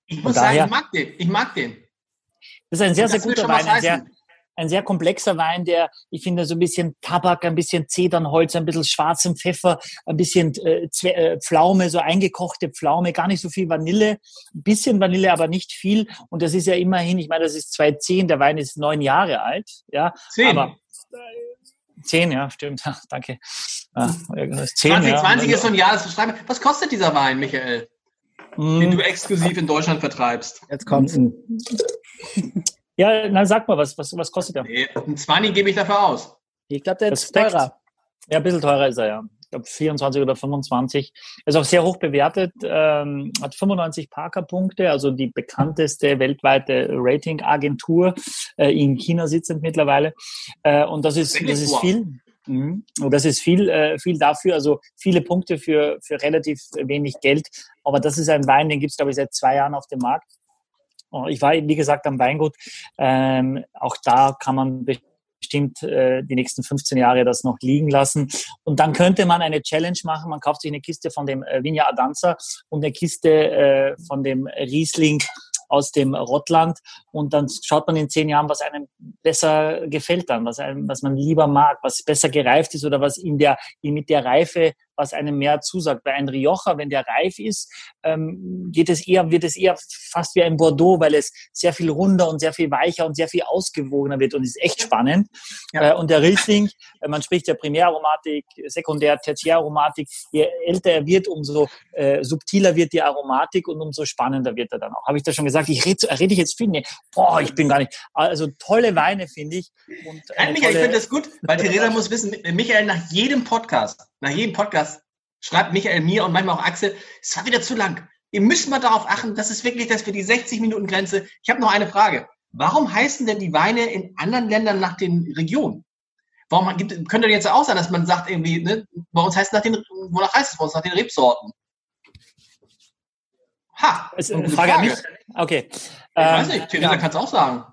Ich muss daher, sagen, ich mag den. Ich mag den. Das ist ein sehr, sehr guter Wein. Ein sehr, ein sehr komplexer Wein, der, ich finde, so ein bisschen Tabak, ein bisschen Zedernholz, ein bisschen schwarzem Pfeffer, ein bisschen äh, äh, Pflaume, so eingekochte Pflaume, gar nicht so viel Vanille, ein bisschen Vanille, aber nicht viel. Und das ist ja immerhin, ich meine, das ist 2010, der Wein ist neun Jahre alt, ja. Zehn. Aber, äh, zehn, ja, stimmt, danke. Ja, zehn, 2020 ja. ist so ein Jahr, das Schreiben. Was kostet dieser Wein, Michael? Mm. Den du exklusiv in Deutschland vertreibst. Jetzt kommt's. Ja, dann sag mal, was, was, was kostet der? Nee, ein 20 gebe ich dafür aus. Ich glaube, der ist teurer. Ja, ein bisschen teurer ist er, ja. Ich glaube 24 oder 25. Er ist auch sehr hoch bewertet, ähm, hat 95 Parker-Punkte, also die bekannteste weltweite Rating-Agentur äh, in China sitzend mittlerweile. Äh, und das ist, das ist viel. Mhm. Und das ist viel, äh, viel dafür, also viele Punkte für, für relativ wenig Geld. Aber das ist ein Wein, den gibt es, glaube ich, seit zwei Jahren auf dem Markt. Oh, ich war, wie gesagt, am Weingut. Ähm, auch da kann man bestimmt äh, die nächsten 15 Jahre das noch liegen lassen. Und dann könnte man eine Challenge machen. Man kauft sich eine Kiste von dem äh, Vinja Adanza und eine Kiste äh, von dem Riesling aus dem Rottland und dann schaut man in zehn Jahren, was einem besser gefällt dann, was einem, was man lieber mag, was besser gereift ist oder was in der, mit der Reife was einem mehr zusagt. Bei einem Rioja, wenn der reif ist, ähm, geht es eher, wird es eher fast wie ein Bordeaux, weil es sehr viel runder und sehr viel weicher und sehr viel ausgewogener wird und ist echt spannend. Ja. Äh, und der Riesling, äh, man spricht ja Primäraromatik, Sekundär, Tertiäraromatik, je älter er wird, umso äh, subtiler wird die Aromatik und umso spannender wird er dann auch. Habe ich da schon gesagt? Ich rede red ich jetzt viel? Nee. Boah, ich bin gar nicht. Also tolle Weine, finde ich. Und Michael, tolle, ich finde das gut, weil Theresa muss wissen, Michael nach jedem Podcast nach jedem Podcast schreibt Michael mir und manchmal auch Axel, es war wieder zu lang. Ihr müsst mal darauf achten, das ist wirklich das für die 60 Minuten Grenze. Ich habe noch eine Frage. Warum heißen denn die Weine in anderen Ländern nach den Regionen? Warum gibt, könnte jetzt auch sein, dass man sagt irgendwie, ne, bei uns heißt es nach den, wonach heißt es bei uns nach den Rebsorten? Ha, ist eine Frage, Frage. an mich. Okay. Ich ähm, weiß nicht, Theresa ja. kann es auch sagen.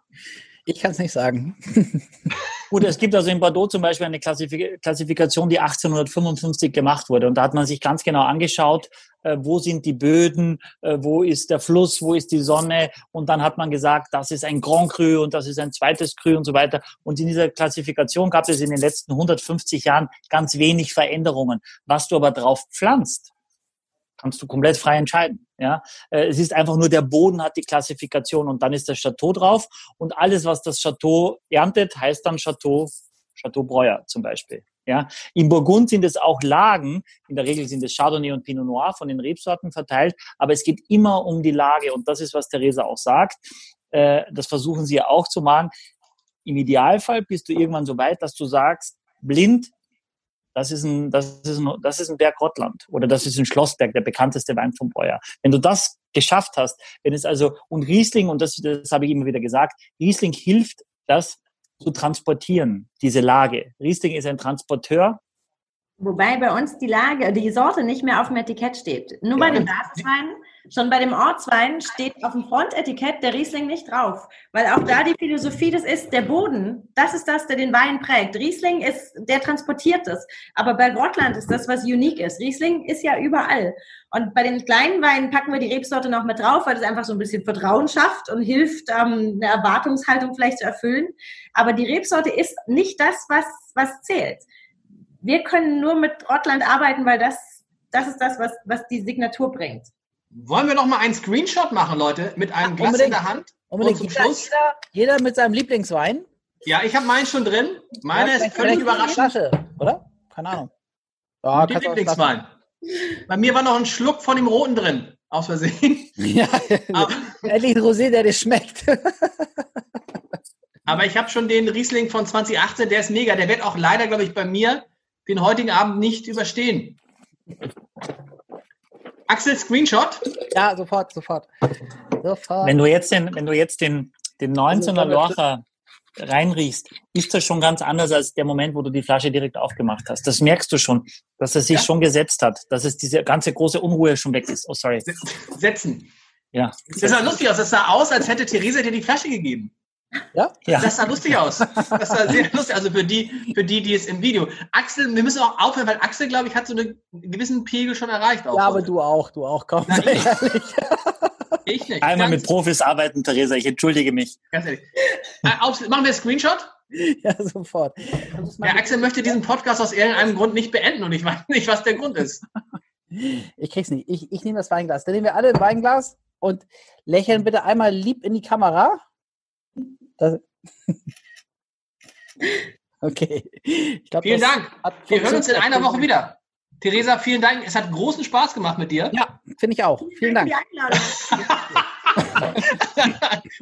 Ich kann es nicht sagen. Gut, es gibt also in Bordeaux zum Beispiel eine Klassifikation, die 1855 gemacht wurde. Und da hat man sich ganz genau angeschaut, äh, wo sind die Böden, äh, wo ist der Fluss, wo ist die Sonne. Und dann hat man gesagt, das ist ein Grand Cru und das ist ein zweites Cru und so weiter. Und in dieser Klassifikation gab es in den letzten 150 Jahren ganz wenig Veränderungen. Was du aber drauf pflanzt, kannst du komplett frei entscheiden. Ja, äh, es ist einfach nur der Boden hat die Klassifikation und dann ist das Chateau drauf und alles, was das Chateau erntet, heißt dann Chateau, Chateau Breuer zum Beispiel. Ja, im Burgund sind es auch Lagen. In der Regel sind es Chardonnay und Pinot Noir von den Rebsorten verteilt, aber es geht immer um die Lage und das ist, was Theresa auch sagt. Äh, das versuchen sie ja auch zu machen. Im Idealfall bist du irgendwann so weit, dass du sagst, blind, das ist ein, das ist ein, das ist ein Berg Rottland oder das ist ein Schlossberg, der bekannteste Wein vom Breuer. Wenn du das geschafft hast, wenn es also, und Riesling, und das, das habe ich immer wieder gesagt, Riesling hilft, das zu transportieren, diese Lage. Riesling ist ein Transporteur. Wobei bei uns die Lage, die Sorte nicht mehr auf dem Etikett steht. Nur bei den Basisweinen, schon bei dem Ortswein steht auf dem Frontetikett der Riesling nicht drauf. Weil auch da die Philosophie das ist, der Boden, das ist das, der den Wein prägt. Riesling ist, der transportiert es. Aber bei Grottland ist das, was unique ist. Riesling ist ja überall. Und bei den kleinen Weinen packen wir die Rebsorte noch mit drauf, weil das einfach so ein bisschen Vertrauen schafft und hilft, ähm, eine Erwartungshaltung vielleicht zu erfüllen. Aber die Rebsorte ist nicht das, was, was zählt wir können nur mit Rottland arbeiten, weil das, das ist das, was, was die Signatur bringt. Wollen wir noch mal einen Screenshot machen, Leute, mit einem Glas unbedingt. in der Hand? Unbedingt. Jeder, jeder, jeder, mit seinem Lieblingswein. Ja, ich habe meinen schon drin. Meine ja, ist völlig überraschend. Flasche, oder? Keine Ahnung. Ja, die Lieblingswein. Bei mir war noch ein Schluck von dem Roten drin, aus Versehen. Ja, endlich ein Rosé, der dir schmeckt. Aber ich habe schon den Riesling von 2018, der ist mega. Der wird auch leider, glaube ich, bei mir den heutigen Abend nicht überstehen. Axel, Screenshot? Ja, sofort, sofort. sofort. Wenn du jetzt den, wenn du jetzt den, den 19er Lorcher reinriechst, ist das schon ganz anders als der Moment, wo du die Flasche direkt aufgemacht hast. Das merkst du schon, dass es sich ja. schon gesetzt hat, dass es diese ganze große Unruhe schon weg ist. Oh, sorry. Setzen. Ja. Das sah lustig aus. Das sah aus, als hätte Theresa dir die Flasche gegeben. Ja? ja. Das sah lustig aus. Das sah sehr lustig. Also für die, für die, die es im Video. Axel, wir müssen auch aufhören, weil Axel, glaube ich, hat so einen gewissen Pegel schon erreicht. Auch ja, aber du auch, du auch, komm. Na, ich, ich nicht. Einmal Ganz mit Profis arbeiten, Theresa, ich entschuldige mich. Ganz ehrlich. Äh, auf, machen wir Screenshot? Ja, sofort. Ja, Axel möchte diesen Podcast aus irgendeinem Grund nicht beenden und ich weiß nicht, was der Grund ist. Ich krieg's nicht. Ich, ich nehme das Weinglas. Dann nehmen wir alle ein Weinglas und lächeln bitte einmal lieb in die Kamera. Das okay. Glaub, vielen Dank. Wir hören uns in einer Woche wieder. Theresa, vielen Dank. Es hat großen Spaß gemacht mit dir. Ja, finde ich auch. Vielen Dank.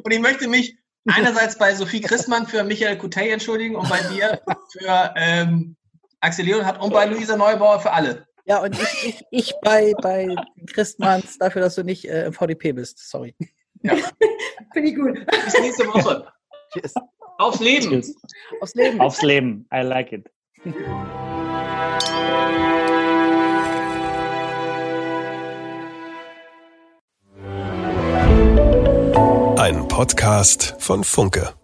und ich möchte mich einerseits bei Sophie Christmann für Michael Kutey entschuldigen und bei dir für ähm, Axel Leonhardt und bei Luisa Neubauer für alle. Ja, und ich, ich, ich bei, bei Christmanns dafür, dass du nicht äh, im VDP bist. Sorry. Ja. Finde ich gut. Bis nächste Woche. Cheers. Aufs Leben. Cheers. Aufs Leben. Aufs Leben. I like it. Ein Podcast von Funke.